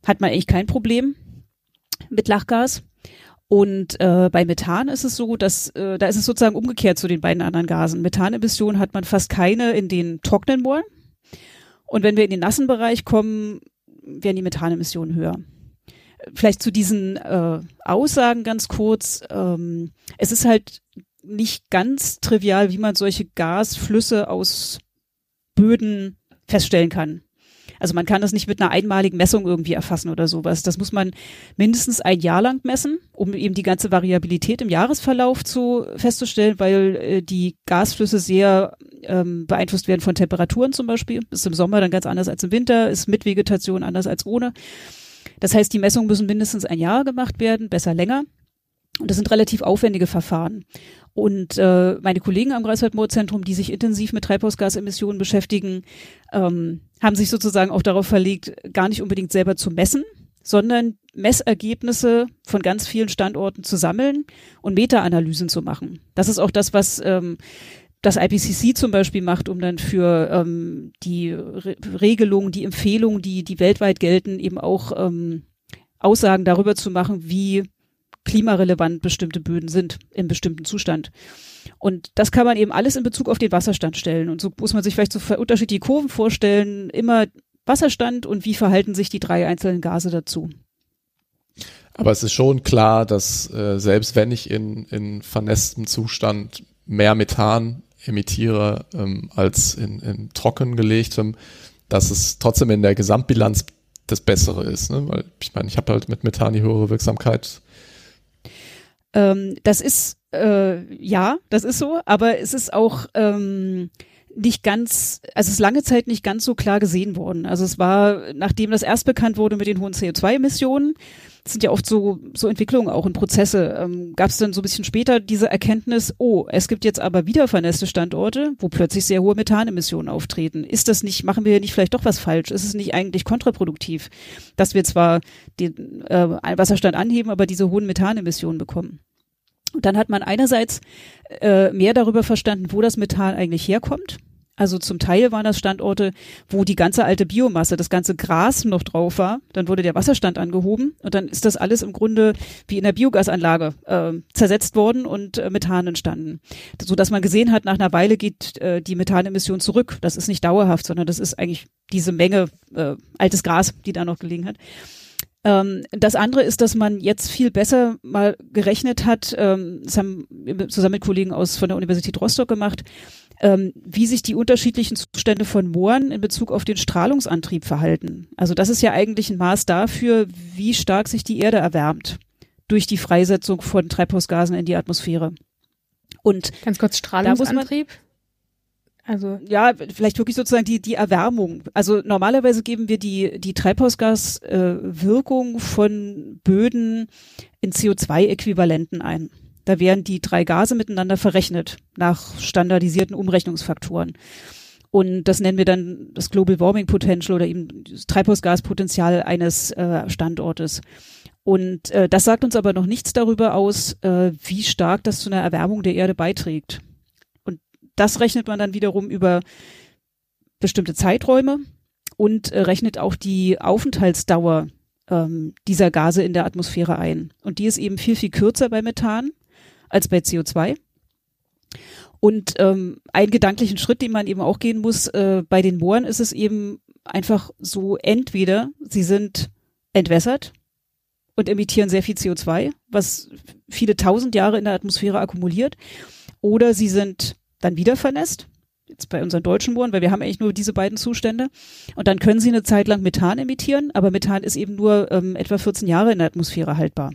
hat man eigentlich kein Problem mit Lachgas. Und äh, bei Methan ist es so, dass äh, da ist es sozusagen umgekehrt zu den beiden anderen Gasen. Methanemissionen hat man fast keine in den trockenen Mooren. Und wenn wir in den nassen Bereich kommen, werden die Methanemissionen höher. Vielleicht zu diesen äh, Aussagen ganz kurz. Ähm, es ist halt nicht ganz trivial, wie man solche Gasflüsse aus Böden feststellen kann. Also man kann das nicht mit einer einmaligen Messung irgendwie erfassen oder sowas. Das muss man mindestens ein Jahr lang messen, um eben die ganze Variabilität im Jahresverlauf zu festzustellen, weil äh, die Gasflüsse sehr ähm, beeinflusst werden von Temperaturen zum Beispiel. Ist im Sommer dann ganz anders als im Winter, ist mit Vegetation anders als ohne. Das heißt, die Messungen müssen mindestens ein Jahr gemacht werden, besser länger. Und das sind relativ aufwendige Verfahren. Und äh, meine Kollegen am Greifswald-Moor-Zentrum, die sich intensiv mit Treibhausgasemissionen beschäftigen, ähm, haben sich sozusagen auch darauf verlegt, gar nicht unbedingt selber zu messen, sondern Messergebnisse von ganz vielen Standorten zu sammeln und Meta-Analysen zu machen. Das ist auch das, was ähm, das IPCC zum Beispiel macht, um dann für ähm, die Re Regelungen, die Empfehlungen, die, die weltweit gelten, eben auch ähm, Aussagen darüber zu machen, wie klimarelevant bestimmte Böden sind im bestimmten Zustand. Und das kann man eben alles in Bezug auf den Wasserstand stellen. Und so muss man sich vielleicht so unterschiedliche Kurven vorstellen. Immer Wasserstand und wie verhalten sich die drei einzelnen Gase dazu. Aber es ist schon klar, dass äh, selbst wenn ich in, in vernässtem Zustand mehr Methan emittiere ähm, als in, in trocken gelegtem, dass es trotzdem in der Gesamtbilanz das Bessere ist. Ne? Weil ich meine, ich habe halt mit Methan die höhere Wirksamkeit ähm, das ist, äh, ja, das ist so, aber es ist auch ähm, nicht ganz, also es ist lange Zeit nicht ganz so klar gesehen worden. Also es war, nachdem das erst bekannt wurde mit den hohen CO2-Emissionen, sind ja oft so, so Entwicklungen auch und Prozesse, ähm, gab es dann so ein bisschen später diese Erkenntnis, oh, es gibt jetzt aber wieder vernässte Standorte, wo plötzlich sehr hohe Methanemissionen auftreten. Ist das nicht, machen wir nicht vielleicht doch was falsch? Ist es nicht eigentlich kontraproduktiv, dass wir zwar den äh, Wasserstand anheben, aber diese hohen Methanemissionen bekommen? Und dann hat man einerseits äh, mehr darüber verstanden, wo das Methan eigentlich herkommt. Also zum Teil waren das Standorte, wo die ganze alte Biomasse, das ganze Gras noch drauf war. Dann wurde der Wasserstand angehoben und dann ist das alles im Grunde wie in der Biogasanlage äh, zersetzt worden und äh, Methan entstanden. So dass man gesehen hat, nach einer Weile geht äh, die Methanemission zurück. Das ist nicht dauerhaft, sondern das ist eigentlich diese Menge äh, altes Gras, die da noch gelegen hat. Ähm, das andere ist, dass man jetzt viel besser mal gerechnet hat, ähm, das haben wir zusammen mit Kollegen aus von der Universität Rostock gemacht, ähm, wie sich die unterschiedlichen Zustände von Mooren in Bezug auf den Strahlungsantrieb verhalten. Also das ist ja eigentlich ein Maß dafür, wie stark sich die Erde erwärmt durch die Freisetzung von Treibhausgasen in die Atmosphäre. Und ganz kurz Strahlungsantrieb. Also ja, vielleicht wirklich sozusagen die die Erwärmung. Also normalerweise geben wir die die Treibhausgaswirkung äh, von Böden in CO2-Äquivalenten ein. Da werden die drei Gase miteinander verrechnet nach standardisierten Umrechnungsfaktoren. Und das nennen wir dann das Global Warming Potential oder eben das Treibhausgaspotenzial eines äh, Standortes. Und äh, das sagt uns aber noch nichts darüber aus, äh, wie stark das zu einer Erwärmung der Erde beiträgt das rechnet man dann wiederum über bestimmte Zeiträume und äh, rechnet auch die Aufenthaltsdauer ähm, dieser Gase in der Atmosphäre ein. Und die ist eben viel, viel kürzer bei Methan als bei CO2. Und ähm, einen gedanklichen Schritt, den man eben auch gehen muss, äh, bei den Mooren ist es eben einfach so, entweder sie sind entwässert und emittieren sehr viel CO2, was viele tausend Jahre in der Atmosphäre akkumuliert, oder sie sind dann wieder vernässt. Jetzt bei unseren deutschen Mooren, weil wir haben eigentlich nur diese beiden Zustände. Und dann können sie eine Zeit lang Methan emittieren, aber Methan ist eben nur ähm, etwa 14 Jahre in der Atmosphäre haltbar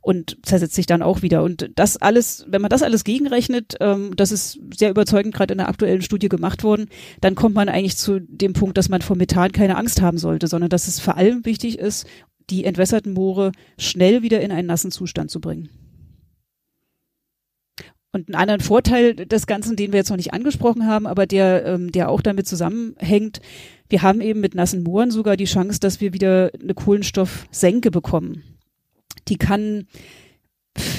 und zersetzt sich dann auch wieder. Und das alles, wenn man das alles gegenrechnet, ähm, das ist sehr überzeugend gerade in der aktuellen Studie gemacht worden, dann kommt man eigentlich zu dem Punkt, dass man vor Methan keine Angst haben sollte, sondern dass es vor allem wichtig ist, die entwässerten Moore schnell wieder in einen nassen Zustand zu bringen. Und einen anderen Vorteil des Ganzen, den wir jetzt noch nicht angesprochen haben, aber der, ähm, der auch damit zusammenhängt, wir haben eben mit nassen Mooren sogar die Chance, dass wir wieder eine Kohlenstoffsenke bekommen. Die kann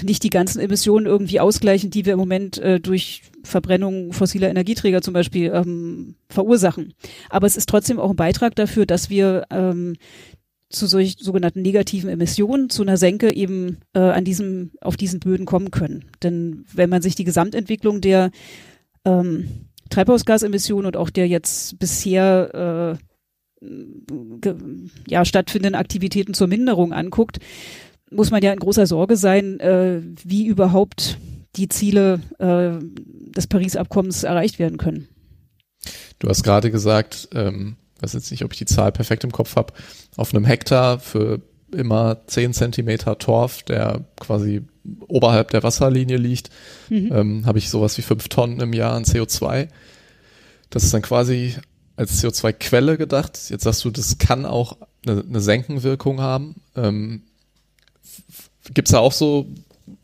nicht die ganzen Emissionen irgendwie ausgleichen, die wir im Moment äh, durch Verbrennung fossiler Energieträger zum Beispiel ähm, verursachen. Aber es ist trotzdem auch ein Beitrag dafür, dass wir ähm, zu solch sogenannten negativen Emissionen, zu einer Senke eben äh, an diesem, auf diesen Böden kommen können. Denn wenn man sich die Gesamtentwicklung der ähm, Treibhausgasemissionen und auch der jetzt bisher äh, ja, stattfindenden Aktivitäten zur Minderung anguckt, muss man ja in großer Sorge sein, äh, wie überhaupt die Ziele äh, des Paris-Abkommens erreicht werden können. Du hast gerade gesagt, ähm, weiß jetzt nicht, ob ich die Zahl perfekt im Kopf habe, auf einem Hektar für immer zehn Zentimeter Torf, der quasi oberhalb der Wasserlinie liegt, mhm. ähm, habe ich sowas wie fünf Tonnen im Jahr an CO2. Das ist dann quasi als CO2-Quelle gedacht. Jetzt sagst du, das kann auch eine, eine Senkenwirkung haben. Ähm, Gibt es da auch so,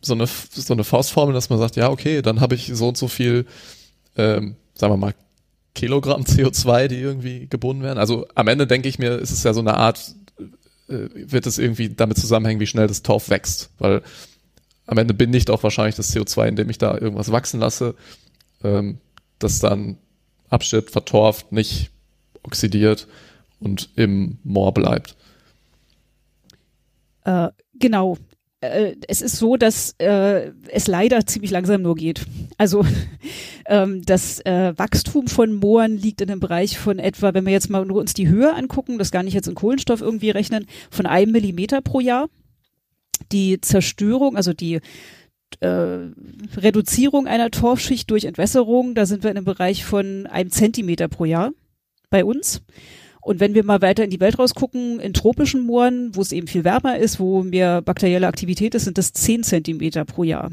so, eine, so eine Faustformel, dass man sagt, ja, okay, dann habe ich so und so viel, ähm, sagen wir mal, Kilogramm CO2, die irgendwie gebunden werden. Also am Ende denke ich mir, ist es ja so eine Art, äh, wird es irgendwie damit zusammenhängen, wie schnell das Torf wächst. Weil am Ende bin ich doch wahrscheinlich das CO2, indem ich da irgendwas wachsen lasse, ähm, das dann abstirbt, vertorft, nicht oxidiert und im Moor bleibt. Äh, genau. Äh, es ist so, dass äh, es leider ziemlich langsam nur geht. Also ähm, das äh, Wachstum von Mooren liegt in einem Bereich von etwa, wenn wir jetzt mal nur uns die Höhe angucken, das gar nicht jetzt in Kohlenstoff irgendwie rechnen, von einem Millimeter pro Jahr. Die Zerstörung, also die äh, Reduzierung einer Torfschicht durch Entwässerung, da sind wir in einem Bereich von einem Zentimeter pro Jahr bei uns. Und wenn wir mal weiter in die Welt rausgucken, in tropischen Mooren, wo es eben viel wärmer ist, wo mehr bakterielle Aktivität ist, sind das zehn Zentimeter pro Jahr.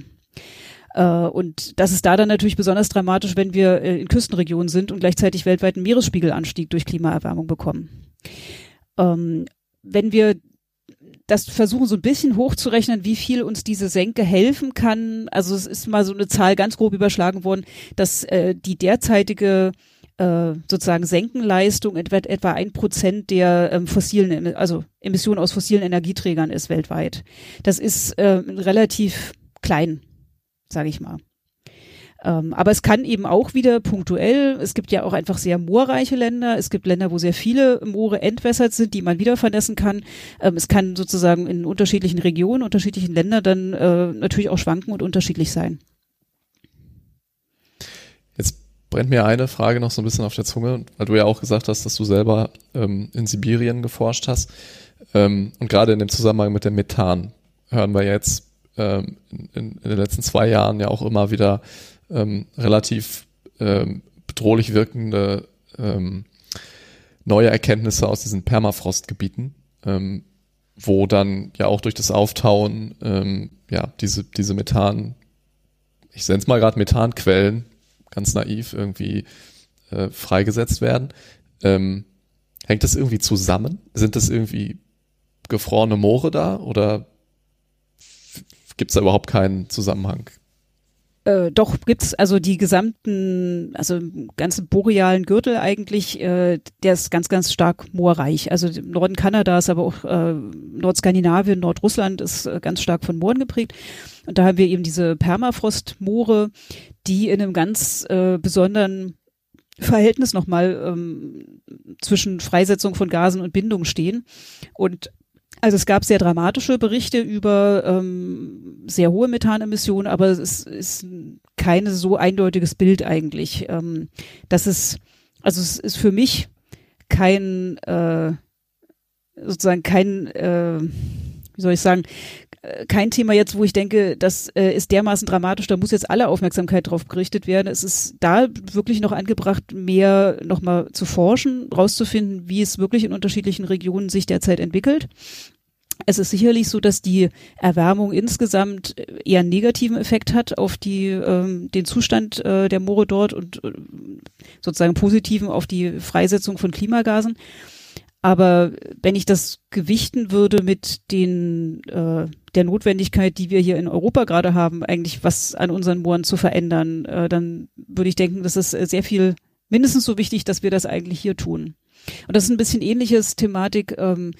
Äh, und das ist da dann natürlich besonders dramatisch, wenn wir äh, in Küstenregionen sind und gleichzeitig weltweit einen Meeresspiegelanstieg durch Klimaerwärmung bekommen. Ähm, wenn wir das versuchen so ein bisschen hochzurechnen, wie viel uns diese Senke helfen kann. Also es ist mal so eine Zahl ganz grob überschlagen worden, dass äh, die derzeitige äh, sozusagen Senkenleistung etwa, ein Prozent der ähm, fossilen, also Emissionen aus fossilen Energieträgern ist weltweit. Das ist äh, relativ klein, sage ich mal. Ähm, aber es kann eben auch wieder punktuell, es gibt ja auch einfach sehr moorreiche Länder, es gibt Länder, wo sehr viele Moore entwässert sind, die man wieder vernässen kann. Ähm, es kann sozusagen in unterschiedlichen Regionen, unterschiedlichen Ländern dann äh, natürlich auch schwanken und unterschiedlich sein brennt mir eine Frage noch so ein bisschen auf der Zunge, weil du ja auch gesagt hast, dass du selber ähm, in Sibirien geforscht hast. Ähm, und gerade in dem Zusammenhang mit dem Methan hören wir jetzt ähm, in, in, den letzten zwei Jahren ja auch immer wieder ähm, relativ ähm, bedrohlich wirkende ähm, neue Erkenntnisse aus diesen Permafrostgebieten, wo dann ja auch durch das Auftauen ja diese diese Methan, ich nenne es mal gerade Methanquellen ganz naiv irgendwie äh, freigesetzt werden. Ähm, hängt das irgendwie zusammen? Sind das irgendwie gefrorene Moore da oder gibt es da überhaupt keinen Zusammenhang? Äh, doch gibt's also die gesamten, also ganzen borealen Gürtel eigentlich, äh, der ist ganz, ganz stark moorreich. Also im Norden Kanadas, aber auch äh, Nordskandinavien, Nordrussland ist äh, ganz stark von Mooren geprägt. Und da haben wir eben diese Permafrostmoore, die in einem ganz äh, besonderen Verhältnis nochmal ähm, zwischen Freisetzung von Gasen und Bindung stehen. Und also es gab sehr dramatische Berichte über ähm, sehr hohe Methanemissionen, aber es ist kein so eindeutiges Bild eigentlich. Ähm, das ist, also es ist für mich kein äh, sozusagen kein, äh, wie soll ich sagen, kein Thema jetzt, wo ich denke, das äh, ist dermaßen dramatisch, da muss jetzt alle Aufmerksamkeit drauf gerichtet werden. Es ist da wirklich noch angebracht, mehr nochmal zu forschen, rauszufinden, wie es wirklich in unterschiedlichen Regionen sich derzeit entwickelt. Es ist sicherlich so, dass die Erwärmung insgesamt eher einen negativen Effekt hat auf die, ähm, den Zustand äh, der Moore dort und äh, sozusagen positiven auf die Freisetzung von Klimagasen. Aber wenn ich das gewichten würde mit den äh, der Notwendigkeit, die wir hier in Europa gerade haben, eigentlich was an unseren Mooren zu verändern, äh, dann würde ich denken, das ist sehr viel mindestens so wichtig, dass wir das eigentlich hier tun. Und das ist ein bisschen ähnliches Thematik ähm,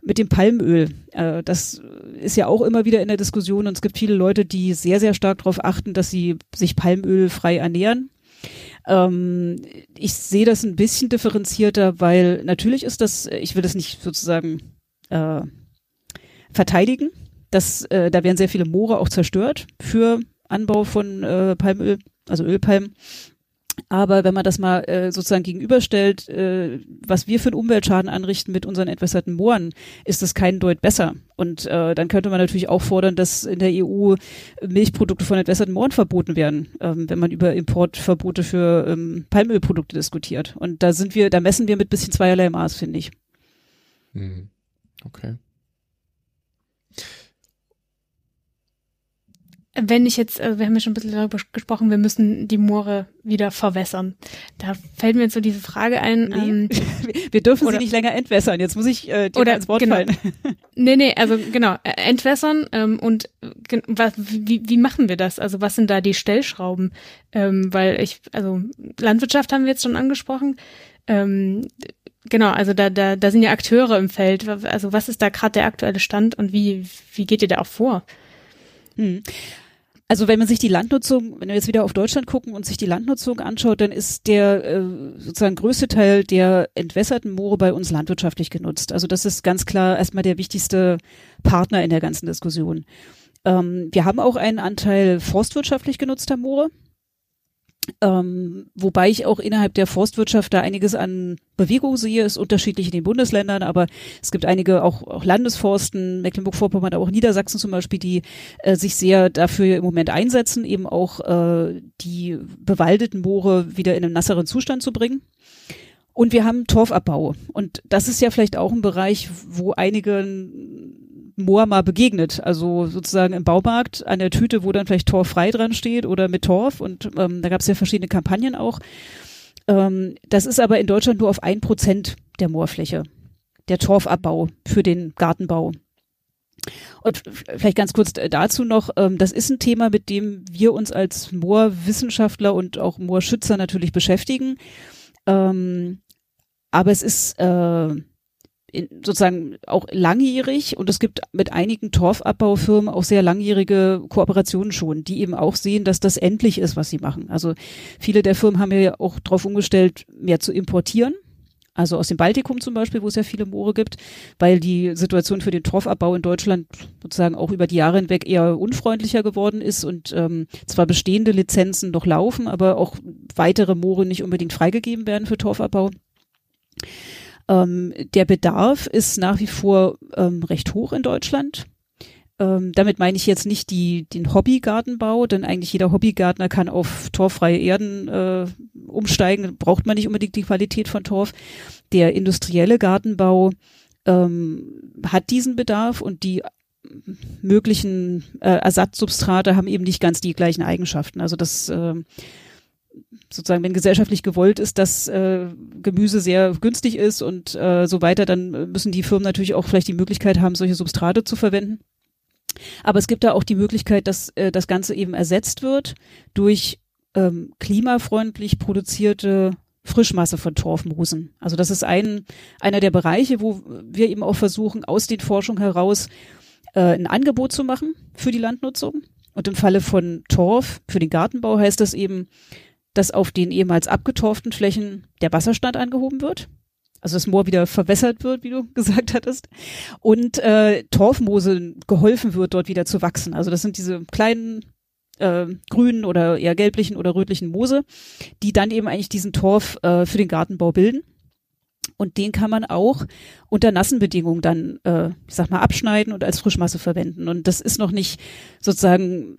mit dem Palmöl. Äh, das ist ja auch immer wieder in der Diskussion und es gibt viele Leute, die sehr, sehr stark darauf achten, dass sie sich palmölfrei ernähren. Ähm, ich sehe das ein bisschen differenzierter, weil natürlich ist das, ich will das nicht sozusagen äh, verteidigen. Das, äh, da werden sehr viele Moore auch zerstört für Anbau von äh, Palmöl, also Ölpalmen. Aber wenn man das mal äh, sozusagen gegenüberstellt, äh, was wir für einen Umweltschaden anrichten mit unseren entwässerten Mooren, ist das kein Deut besser. Und äh, dann könnte man natürlich auch fordern, dass in der EU Milchprodukte von entwässerten Mooren verboten werden, ähm, wenn man über Importverbote für ähm, Palmölprodukte diskutiert. Und da sind wir, da messen wir mit bisschen zweierlei Maß, finde ich. Hm. Okay. Wenn ich jetzt, also wir haben ja schon ein bisschen darüber gesprochen, wir müssen die Moore wieder verwässern. Da fällt mir jetzt so diese Frage ein. Nee, ähm, wir dürfen oder, sie nicht länger entwässern. Jetzt muss ich äh, dir oder, ins Wort genau. fallen. Nee, nee, also genau, äh, entwässern ähm, und was, wie, wie machen wir das? Also was sind da die Stellschrauben? Ähm, weil ich, also Landwirtschaft haben wir jetzt schon angesprochen. Ähm, genau, also da, da, da sind ja Akteure im Feld. Also was ist da gerade der aktuelle Stand und wie, wie geht ihr da auch vor? Hm. Also wenn man sich die Landnutzung, wenn wir jetzt wieder auf Deutschland gucken und sich die Landnutzung anschaut, dann ist der äh, sozusagen größte Teil der entwässerten Moore bei uns landwirtschaftlich genutzt. Also das ist ganz klar erstmal der wichtigste Partner in der ganzen Diskussion. Ähm, wir haben auch einen Anteil forstwirtschaftlich genutzter Moore. Ähm, wobei ich auch innerhalb der Forstwirtschaft da einiges an Bewegung sehe, ist unterschiedlich in den Bundesländern, aber es gibt einige auch, auch Landesforsten, Mecklenburg-Vorpommern, aber auch Niedersachsen zum Beispiel, die äh, sich sehr dafür im Moment einsetzen, eben auch äh, die bewaldeten Moore wieder in einen nasseren Zustand zu bringen. Und wir haben Torfabbau. Und das ist ja vielleicht auch ein Bereich, wo einige Moor mal begegnet. Also sozusagen im Baumarkt an der Tüte, wo dann vielleicht Torf frei dran steht oder mit Torf. Und ähm, da gab es ja verschiedene Kampagnen auch. Ähm, das ist aber in Deutschland nur auf ein Prozent der Moorfläche, der Torfabbau für den Gartenbau. Und vielleicht ganz kurz dazu noch, ähm, das ist ein Thema, mit dem wir uns als Moorwissenschaftler und auch Moorschützer natürlich beschäftigen. Ähm, aber es ist äh, in, sozusagen auch langjährig und es gibt mit einigen Torfabbaufirmen auch sehr langjährige Kooperationen schon, die eben auch sehen, dass das endlich ist, was sie machen. Also viele der Firmen haben ja auch darauf umgestellt, mehr zu importieren. Also aus dem Baltikum zum Beispiel, wo es ja viele Moore gibt, weil die Situation für den Torfabbau in Deutschland sozusagen auch über die Jahre hinweg eher unfreundlicher geworden ist und ähm, zwar bestehende Lizenzen noch laufen, aber auch weitere Moore nicht unbedingt freigegeben werden für Torfabbau. Ähm, der Bedarf ist nach wie vor ähm, recht hoch in Deutschland. Ähm, damit meine ich jetzt nicht die, den Hobbygartenbau, denn eigentlich jeder Hobbygärtner kann auf torffreie Erden äh, umsteigen, braucht man nicht unbedingt die Qualität von Torf. Der industrielle Gartenbau ähm, hat diesen Bedarf und die möglichen äh, Ersatzsubstrate haben eben nicht ganz die gleichen Eigenschaften. Also das äh, sozusagen, wenn gesellschaftlich gewollt ist, dass äh, Gemüse sehr günstig ist und äh, so weiter, dann müssen die Firmen natürlich auch vielleicht die Möglichkeit haben, solche Substrate zu verwenden. Aber es gibt da auch die Möglichkeit, dass äh, das Ganze eben ersetzt wird durch ähm, klimafreundlich produzierte Frischmasse von Torfmoosen. Also das ist ein, einer der Bereiche, wo wir eben auch versuchen, aus den Forschungen heraus äh, ein Angebot zu machen für die Landnutzung. Und im Falle von Torf für den Gartenbau heißt das eben, dass auf den ehemals abgetorften Flächen der Wasserstand angehoben wird. Also das Moor wieder verwässert wird, wie du gesagt hattest. Und äh, Torfmoose geholfen wird, dort wieder zu wachsen. Also das sind diese kleinen äh, grünen oder eher gelblichen oder rötlichen Moose, die dann eben eigentlich diesen Torf äh, für den Gartenbau bilden. Und den kann man auch unter nassen Bedingungen dann, äh, ich sag mal, abschneiden und als Frischmasse verwenden. Und das ist noch nicht sozusagen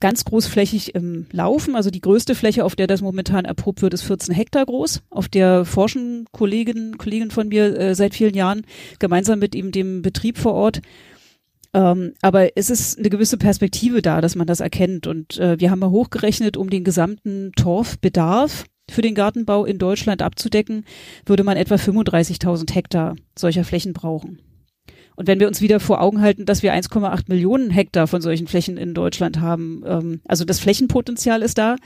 ganz großflächig im Laufen. Also die größte Fläche, auf der das momentan erprobt wird, ist 14 Hektar groß. Auf der forschen Kolleginnen, Kollegen von mir äh, seit vielen Jahren gemeinsam mit ihm dem Betrieb vor Ort. Ähm, aber es ist eine gewisse Perspektive da, dass man das erkennt. Und äh, wir haben mal hochgerechnet, um den gesamten Torfbedarf für den Gartenbau in Deutschland abzudecken, würde man etwa 35.000 Hektar solcher Flächen brauchen. Und wenn wir uns wieder vor Augen halten, dass wir 1,8 Millionen Hektar von solchen Flächen in Deutschland haben, ähm, also das Flächenpotenzial ist da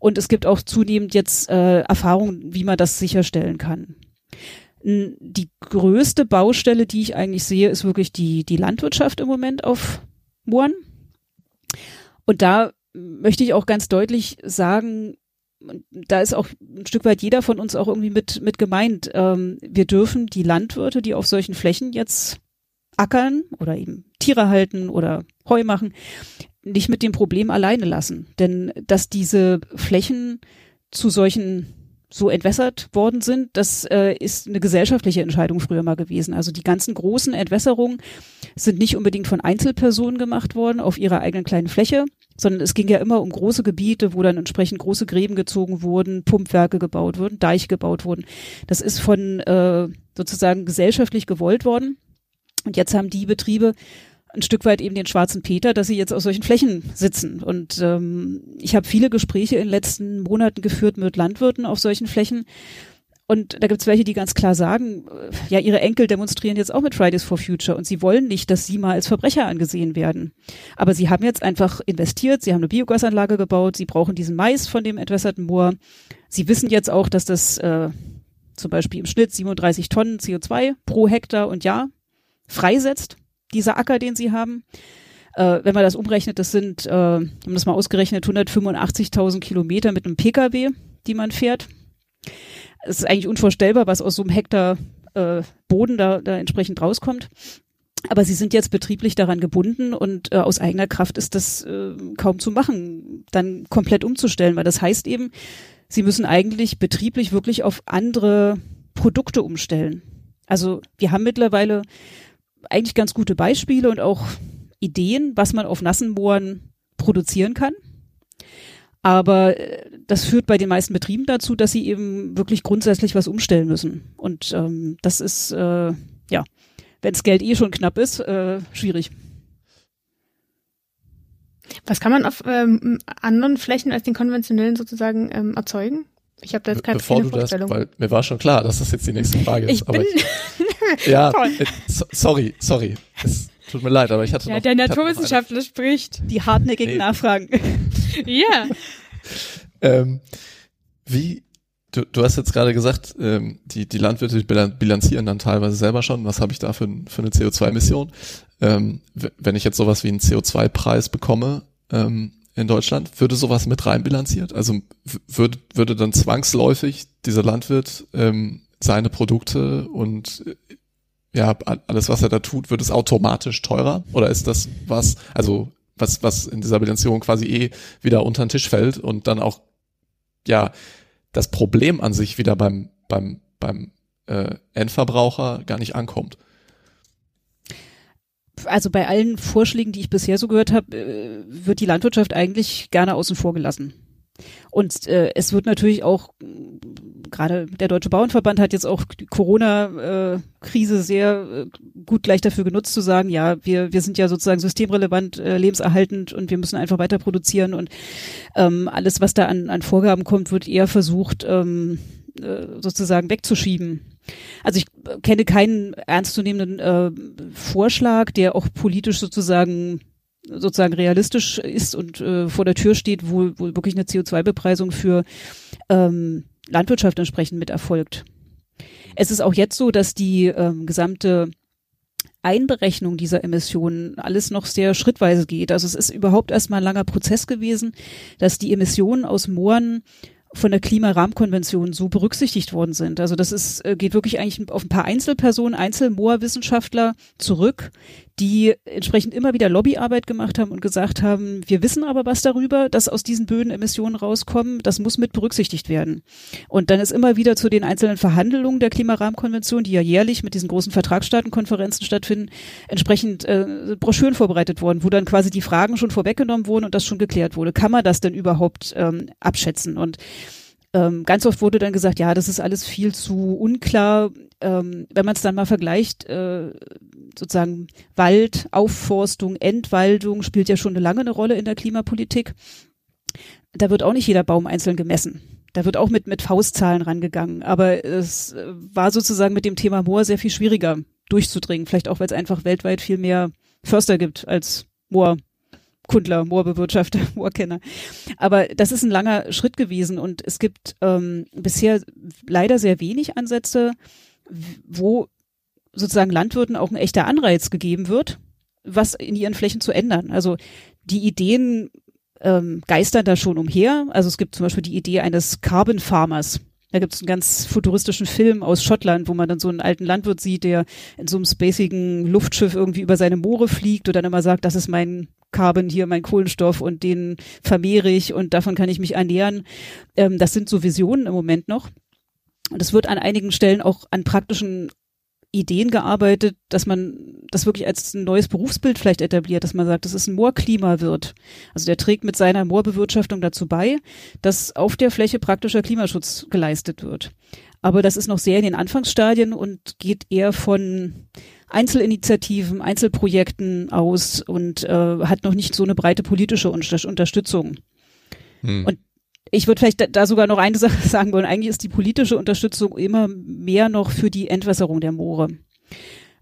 und es gibt auch zunehmend jetzt äh, Erfahrungen, wie man das sicherstellen kann. Die größte Baustelle, die ich eigentlich sehe, ist wirklich die, die Landwirtschaft im Moment auf Mooren. Und da möchte ich auch ganz deutlich sagen, da ist auch ein Stück weit jeder von uns auch irgendwie mit, mit gemeint. Ähm, wir dürfen die Landwirte, die auf solchen Flächen jetzt ackern oder eben Tiere halten oder Heu machen, nicht mit dem Problem alleine lassen. Denn dass diese Flächen zu solchen so entwässert worden sind, das äh, ist eine gesellschaftliche Entscheidung früher mal gewesen. Also die ganzen großen Entwässerungen sind nicht unbedingt von Einzelpersonen gemacht worden auf ihrer eigenen kleinen Fläche, sondern es ging ja immer um große Gebiete, wo dann entsprechend große Gräben gezogen wurden, Pumpwerke gebaut wurden, Deich gebaut wurden. Das ist von äh, sozusagen gesellschaftlich gewollt worden. Und jetzt haben die Betriebe ein Stück weit eben den schwarzen Peter, dass sie jetzt auf solchen Flächen sitzen. Und ähm, ich habe viele Gespräche in den letzten Monaten geführt mit Landwirten auf solchen Flächen. Und da gibt es welche, die ganz klar sagen, ja, ihre Enkel demonstrieren jetzt auch mit Fridays for Future und sie wollen nicht, dass sie mal als Verbrecher angesehen werden. Aber sie haben jetzt einfach investiert, sie haben eine Biogasanlage gebaut, sie brauchen diesen Mais von dem entwässerten Moor. Sie wissen jetzt auch, dass das äh, zum Beispiel im Schnitt 37 Tonnen CO2 pro Hektar und Jahr freisetzt dieser Acker, den sie haben. Äh, wenn man das umrechnet, das sind, äh, haben das mal ausgerechnet, 185.000 Kilometer mit einem Pkw, die man fährt. Es ist eigentlich unvorstellbar, was aus so einem Hektar äh, Boden da, da entsprechend rauskommt. Aber sie sind jetzt betrieblich daran gebunden und äh, aus eigener Kraft ist das äh, kaum zu machen, dann komplett umzustellen, weil das heißt eben, sie müssen eigentlich betrieblich wirklich auf andere Produkte umstellen. Also wir haben mittlerweile eigentlich ganz gute Beispiele und auch Ideen, was man auf nassen Mooren produzieren kann. Aber äh, das führt bei den meisten Betrieben dazu, dass sie eben wirklich grundsätzlich was umstellen müssen. Und ähm, das ist, äh, ja, wenn das Geld eh schon knapp ist, äh, schwierig. Was kann man auf ähm, anderen Flächen als den konventionellen sozusagen ähm, erzeugen? Ich habe da jetzt keine Bevor du das, weil mir war schon klar, dass das jetzt die nächste Frage ist. Ich bin ich, ja, äh, sorry, sorry. Es tut mir leid, aber ich hatte ja, noch. Der Naturwissenschaftler spricht. Die hartnäckigen nee. Nachfragen. ja. Ähm, wie, du, du hast jetzt gerade gesagt, ähm, die, die Landwirte bilanzieren dann teilweise selber schon. Was habe ich da für, für eine CO2-Emission? Ähm, wenn ich jetzt sowas wie einen CO2-Preis bekomme, ähm, in Deutschland, würde sowas mit reinbilanziert? Also würde, würde dann zwangsläufig dieser Landwirt ähm, seine Produkte und äh, ja, alles, was er da tut, wird es automatisch teurer? Oder ist das was, also was, was in dieser Bilanzierung quasi eh wieder unter den Tisch fällt und dann auch, ja, das Problem an sich wieder beim, beim, beim äh, Endverbraucher gar nicht ankommt? also bei allen Vorschlägen, die ich bisher so gehört habe, äh, wird die Landwirtschaft eigentlich gerne außen vor gelassen. Und äh, es wird natürlich auch, gerade der Deutsche Bauernverband hat jetzt auch die Corona-Krise sehr äh, gut gleich dafür genutzt zu sagen, ja, wir, wir sind ja sozusagen systemrelevant, äh, lebenserhaltend und wir müssen einfach weiter produzieren und ähm, alles, was da an, an Vorgaben kommt, wird eher versucht, ähm, äh, sozusagen wegzuschieben. Also ich kenne keinen ernstzunehmenden äh, Vorschlag, der auch politisch sozusagen sozusagen realistisch ist und äh, vor der Tür steht, wo, wo wirklich eine CO2-Bepreisung für ähm, Landwirtschaft entsprechend mit erfolgt. Es ist auch jetzt so, dass die ähm, gesamte Einberechnung dieser Emissionen alles noch sehr schrittweise geht. Also es ist überhaupt erstmal ein langer Prozess gewesen, dass die Emissionen aus Mooren von der Klimarahmenkonvention so berücksichtigt worden sind. Also das ist, äh, geht wirklich eigentlich auf ein paar Einzelpersonen, Einzelmoorwissenschaftler zurück, die entsprechend immer wieder Lobbyarbeit gemacht haben und gesagt haben, wir wissen aber was darüber, dass aus diesen Böden Emissionen rauskommen, das muss mit berücksichtigt werden. Und dann ist immer wieder zu den einzelnen Verhandlungen der Klimarahmenkonvention, die ja jährlich mit diesen großen Vertragsstaatenkonferenzen stattfinden, entsprechend äh, Broschüren vorbereitet worden, wo dann quasi die Fragen schon vorweggenommen wurden und das schon geklärt wurde. Kann man das denn überhaupt ähm, abschätzen? Und ähm, ganz oft wurde dann gesagt, ja, das ist alles viel zu unklar. Ähm, wenn man es dann mal vergleicht, äh, sozusagen Wald, Aufforstung, Entwaldung spielt ja schon eine lange eine Rolle in der Klimapolitik. Da wird auch nicht jeder Baum einzeln gemessen. Da wird auch mit, mit Faustzahlen rangegangen. Aber es war sozusagen mit dem Thema Moor sehr viel schwieriger durchzudringen. Vielleicht auch, weil es einfach weltweit viel mehr Förster gibt als Moor. Kundler, Moorbewirtschafter, Moorkenner. Aber das ist ein langer Schritt gewesen und es gibt ähm, bisher leider sehr wenig Ansätze, wo sozusagen Landwirten auch ein echter Anreiz gegeben wird, was in ihren Flächen zu ändern. Also die Ideen ähm, geistern da schon umher. Also es gibt zum Beispiel die Idee eines Carbon Farmers. Da gibt es einen ganz futuristischen Film aus Schottland, wo man dann so einen alten Landwirt sieht, der in so einem spacigen Luftschiff irgendwie über seine Moore fliegt und dann immer sagt, das ist mein Carbon hier, mein Kohlenstoff und den vermehre ich und davon kann ich mich ernähren. Ähm, das sind so Visionen im Moment noch. Und es wird an einigen Stellen auch an praktischen Ideen gearbeitet, dass man das wirklich als ein neues Berufsbild vielleicht etabliert, dass man sagt, das ist ein Moorklimawirt. Also der trägt mit seiner Moorbewirtschaftung dazu bei, dass auf der Fläche praktischer Klimaschutz geleistet wird. Aber das ist noch sehr in den Anfangsstadien und geht eher von Einzelinitiativen, Einzelprojekten aus und äh, hat noch nicht so eine breite politische Unterstützung. Hm. Und ich würde vielleicht da, da sogar noch eine Sache sagen wollen. Eigentlich ist die politische Unterstützung immer mehr noch für die Entwässerung der Moore.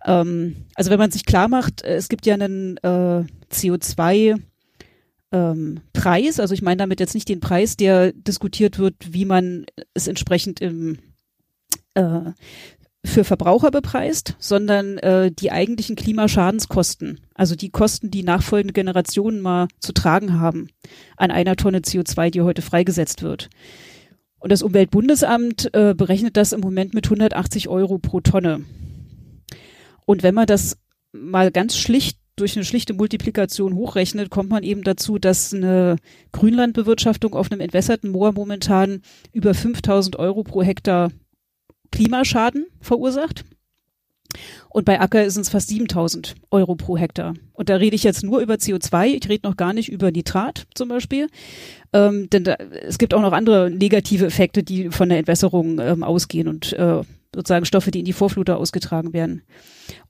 Ähm, also wenn man sich klar macht, äh, es gibt ja einen äh, CO2 ähm, Preis, also ich meine damit jetzt nicht den Preis, der diskutiert wird, wie man es entsprechend im äh, für Verbraucher bepreist, sondern äh, die eigentlichen Klimaschadenskosten, also die Kosten, die nachfolgende Generationen mal zu tragen haben an einer Tonne CO2, die heute freigesetzt wird. Und das Umweltbundesamt äh, berechnet das im Moment mit 180 Euro pro Tonne. Und wenn man das mal ganz schlicht durch eine schlichte Multiplikation hochrechnet, kommt man eben dazu, dass eine Grünlandbewirtschaftung auf einem entwässerten Moor momentan über 5000 Euro pro Hektar Klimaschaden verursacht. Und bei Acker sind es fast 7000 Euro pro Hektar. Und da rede ich jetzt nur über CO2, ich rede noch gar nicht über Nitrat zum Beispiel. Ähm, denn da, es gibt auch noch andere negative Effekte, die von der Entwässerung ähm, ausgehen und äh, sozusagen Stoffe, die in die Vorfluter ausgetragen werden.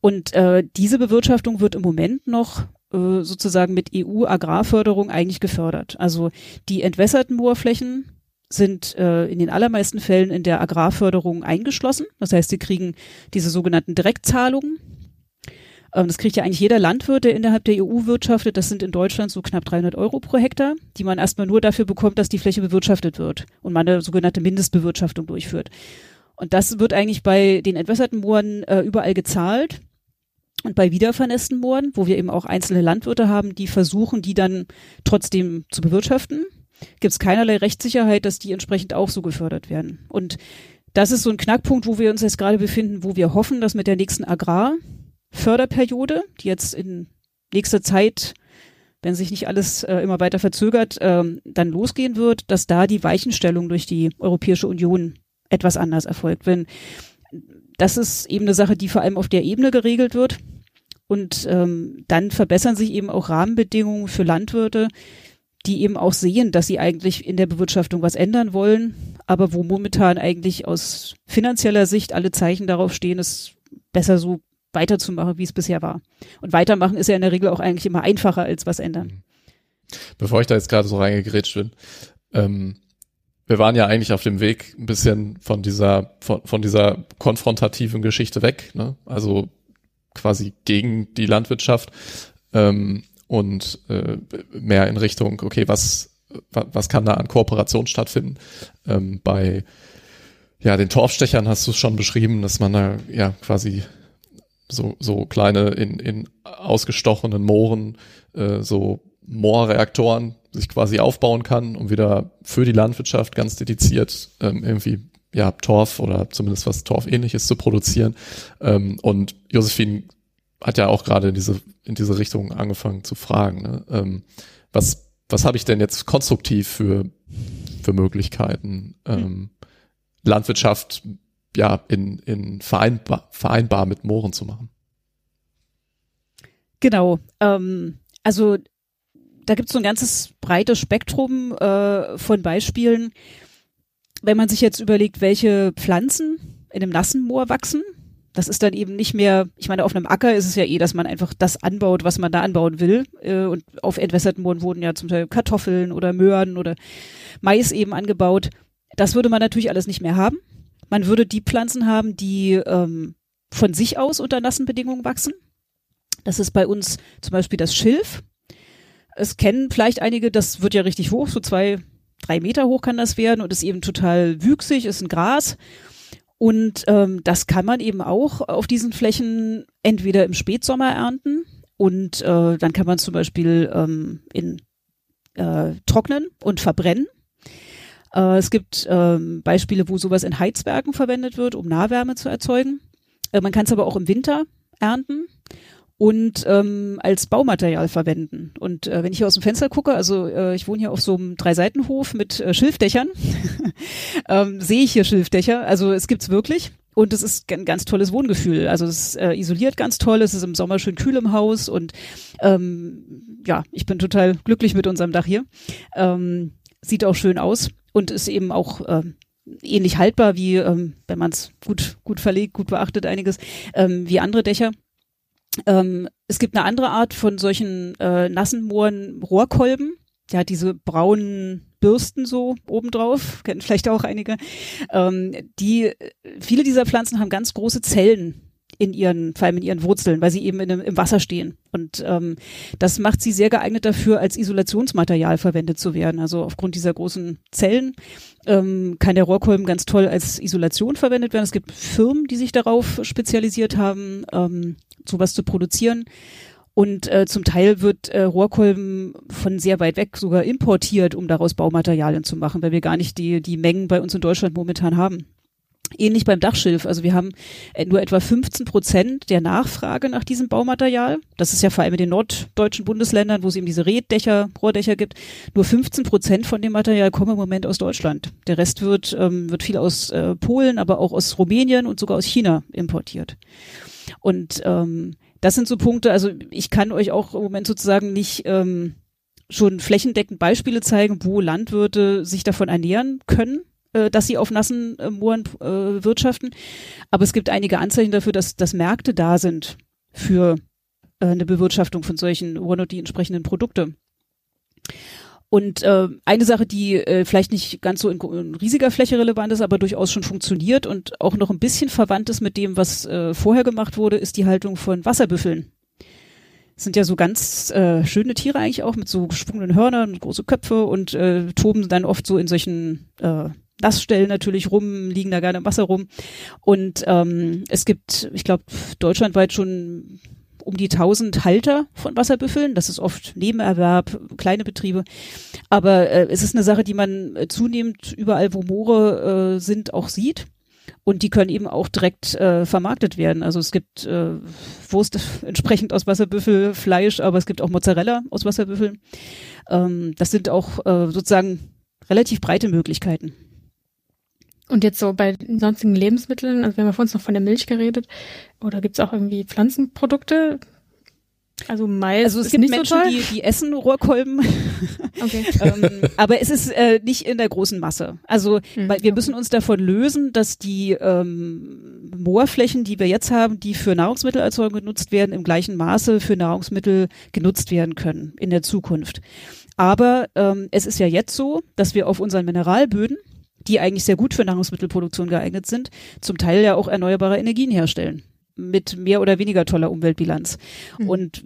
Und äh, diese Bewirtschaftung wird im Moment noch äh, sozusagen mit EU-Agrarförderung eigentlich gefördert. Also die entwässerten Moorflächen sind äh, in den allermeisten Fällen in der Agrarförderung eingeschlossen. Das heißt, sie kriegen diese sogenannten Direktzahlungen. Ähm, das kriegt ja eigentlich jeder Landwirt, der innerhalb der EU wirtschaftet. Das sind in Deutschland so knapp 300 Euro pro Hektar, die man erstmal nur dafür bekommt, dass die Fläche bewirtschaftet wird und man eine sogenannte Mindestbewirtschaftung durchführt. Und das wird eigentlich bei den entwässerten Mooren äh, überall gezahlt. Und bei wiedervernässten Mooren, wo wir eben auch einzelne Landwirte haben, die versuchen, die dann trotzdem zu bewirtschaften, gibt es keinerlei Rechtssicherheit, dass die entsprechend auch so gefördert werden. Und das ist so ein Knackpunkt, wo wir uns jetzt gerade befinden, wo wir hoffen, dass mit der nächsten Agrarförderperiode, die jetzt in nächster Zeit, wenn sich nicht alles äh, immer weiter verzögert, ähm, dann losgehen wird, dass da die Weichenstellung durch die Europäische Union etwas anders erfolgt. Wenn das ist eben eine Sache, die vor allem auf der Ebene geregelt wird. Und ähm, dann verbessern sich eben auch Rahmenbedingungen für Landwirte, die eben auch sehen, dass sie eigentlich in der Bewirtschaftung was ändern wollen, aber wo momentan eigentlich aus finanzieller Sicht alle Zeichen darauf stehen, es besser so weiterzumachen, wie es bisher war. Und weitermachen ist ja in der Regel auch eigentlich immer einfacher als was ändern. Mhm. Bevor ich da jetzt gerade so reingegrätscht bin, ähm, wir waren ja eigentlich auf dem Weg ein bisschen von dieser, von, von dieser konfrontativen Geschichte weg, ne? Also quasi gegen die Landwirtschaft. Ähm, und äh, mehr in Richtung, okay, was, was kann da an Kooperation stattfinden? Ähm, bei ja, den Torfstechern hast du es schon beschrieben, dass man da ja quasi so, so kleine in, in ausgestochenen Mooren äh, so Moorreaktoren sich quasi aufbauen kann, um wieder für die Landwirtschaft ganz dediziert ähm, irgendwie ja Torf oder zumindest was Torfähnliches zu produzieren. Ähm, und Josephine hat ja auch gerade in diese, in diese Richtung angefangen zu fragen. Ne? Ähm, was, was habe ich denn jetzt konstruktiv für, für Möglichkeiten, ähm, hm. Landwirtschaft ja in, in vereinbar, vereinbar mit Mooren zu machen? Genau. Ähm, also da gibt es so ein ganzes breites Spektrum äh, von Beispielen. Wenn man sich jetzt überlegt, welche Pflanzen in einem nassen Moor wachsen, das ist dann eben nicht mehr, ich meine, auf einem Acker ist es ja eh, dass man einfach das anbaut, was man da anbauen will. Äh, und auf entwässerten Mooren wurden ja zum Teil Kartoffeln oder Möhren oder Mais eben angebaut. Das würde man natürlich alles nicht mehr haben. Man würde die Pflanzen haben, die ähm, von sich aus unter nassen Bedingungen wachsen. Das ist bei uns zum Beispiel das Schilf. Es kennen vielleicht einige, das wird ja richtig hoch, so zwei, drei Meter hoch kann das werden und ist eben total wüchsig, ist ein Gras und ähm, das kann man eben auch auf diesen Flächen entweder im Spätsommer ernten und äh, dann kann man zum Beispiel ähm, in äh, trocknen und verbrennen. Äh, es gibt ähm, Beispiele, wo sowas in Heizwerken verwendet wird, um Nahwärme zu erzeugen. Äh, man kann es aber auch im Winter ernten. Und ähm, als Baumaterial verwenden. Und äh, wenn ich hier aus dem Fenster gucke, also äh, ich wohne hier auf so einem Dreiseitenhof mit äh, Schilfdächern, ähm, sehe ich hier Schilfdächer. Also es gibt's wirklich. Und es ist ein ganz tolles Wohngefühl. Also es äh, isoliert ganz toll, es ist im Sommer schön kühl im Haus und ähm, ja, ich bin total glücklich mit unserem Dach hier. Ähm, sieht auch schön aus und ist eben auch äh, ähnlich haltbar wie, ähm, wenn man es gut, gut verlegt, gut beachtet, einiges, ähm, wie andere Dächer. Ähm, es gibt eine andere Art von solchen äh, nassen Mooren, Rohrkolben. Der hat diese braunen Bürsten so obendrauf, kennen vielleicht auch einige. Ähm, die, viele dieser Pflanzen haben ganz große Zellen in ihren, vor allem in ihren Wurzeln, weil sie eben in, im Wasser stehen. Und ähm, das macht sie sehr geeignet dafür, als Isolationsmaterial verwendet zu werden. Also aufgrund dieser großen Zellen ähm, kann der Rohrkolben ganz toll als Isolation verwendet werden. Es gibt Firmen, die sich darauf spezialisiert haben, ähm, sowas zu produzieren. Und äh, zum Teil wird äh, Rohrkolben von sehr weit weg sogar importiert, um daraus Baumaterialien zu machen, weil wir gar nicht die, die Mengen bei uns in Deutschland momentan haben. Ähnlich beim Dachschilf. Also wir haben äh, nur etwa 15 Prozent der Nachfrage nach diesem Baumaterial. Das ist ja vor allem in den norddeutschen Bundesländern, wo es eben diese Reddächer, Rohrdächer gibt. Nur 15 Prozent von dem Material kommen im Moment aus Deutschland. Der Rest wird, ähm, wird viel aus äh, Polen, aber auch aus Rumänien und sogar aus China importiert. Und ähm, das sind so Punkte, also ich kann euch auch im Moment sozusagen nicht ähm, schon flächendeckend Beispiele zeigen, wo Landwirte sich davon ernähren können äh, dass sie auf nassen äh, Mooren äh, wirtschaften. Aber es gibt einige Anzeichen dafür, dass, dass Märkte da sind für äh, eine Bewirtschaftung von solchen Mooren und die entsprechenden Produkte. Und äh, eine Sache, die äh, vielleicht nicht ganz so in, in, riesiger Fläche relevant ist, aber durchaus schon funktioniert und auch noch ein bisschen verwandt ist mit dem, was äh, vorher gemacht wurde, ist die Haltung von Wasserbüffeln. Das sind ja so ganz äh, schöne Tiere eigentlich auch mit so geschwungenen Hörnern und große Köpfe und äh, toben dann oft so in solchen äh, Nassstellen natürlich rum, liegen da gerne im Wasser rum. Und ähm, es gibt, ich glaube, deutschlandweit schon um die 1000 Halter von Wasserbüffeln. Das ist oft Nebenerwerb, kleine Betriebe. Aber äh, es ist eine Sache, die man äh, zunehmend überall, wo Moore äh, sind, auch sieht. Und die können eben auch direkt äh, vermarktet werden. Also es gibt äh, Wurst entsprechend aus Wasserbüffel, Fleisch, aber es gibt auch Mozzarella aus Wasserbüffeln. Ähm, das sind auch äh, sozusagen relativ breite Möglichkeiten. Und jetzt so bei sonstigen Lebensmitteln, also wir haben ja vorhin noch von der Milch geredet, oder gibt's auch irgendwie Pflanzenprodukte? Also Mais also es ist gibt nicht Menschen, so toll. die, die essen Rohrkolben, Okay. ähm, aber es ist äh, nicht in der großen Masse. Also Hm, weil wir okay. müssen uns davon lösen, dass die ähm, Moorflächen, die wir jetzt haben, die für Nahrungsmittelerzeugung genutzt werden, im gleichen Maße für Nahrungsmittel genutzt werden können in der Zukunft. Aber ähm, es ist ja jetzt so, dass wir auf unseren Mineralböden die eigentlich sehr gut für Nahrungsmittelproduktion geeignet sind, zum Teil ja auch erneuerbare Energien herstellen mit mehr oder weniger toller Umweltbilanz. Mhm. Und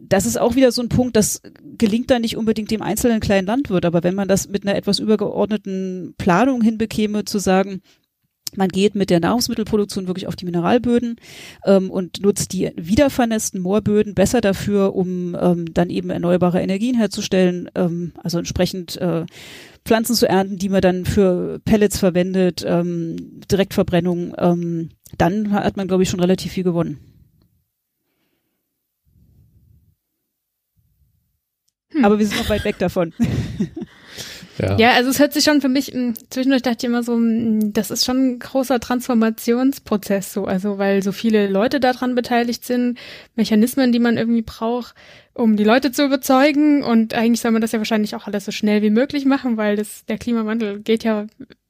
das ist auch wieder so ein Punkt, das gelingt dann nicht unbedingt dem einzelnen kleinen Landwirt, aber wenn man das mit einer etwas übergeordneten Planung hinbekäme, zu sagen, man geht mit der Nahrungsmittelproduktion wirklich auf die Mineralböden ähm, und nutzt die wiedervernässten Moorböden besser dafür, um ähm, dann eben erneuerbare Energien herzustellen, ähm, also entsprechend äh, Pflanzen zu ernten, die man dann für Pellets verwendet, ähm, Direktverbrennung, ähm, dann hat man, glaube ich, schon relativ viel gewonnen. Hm. Aber wir sind noch weit weg davon. Ja. Ja, also es hört sich schon für mich, mh, zwischendurch dachte ich immer so, mh, das ist schon ein großer Transformationsprozess so, also weil so viele Leute daran beteiligt sind, Mechanismen, die man irgendwie braucht, um die Leute zu überzeugen und eigentlich soll man das ja wahrscheinlich auch alles so schnell wie möglich machen, weil das der Klimawandel geht ja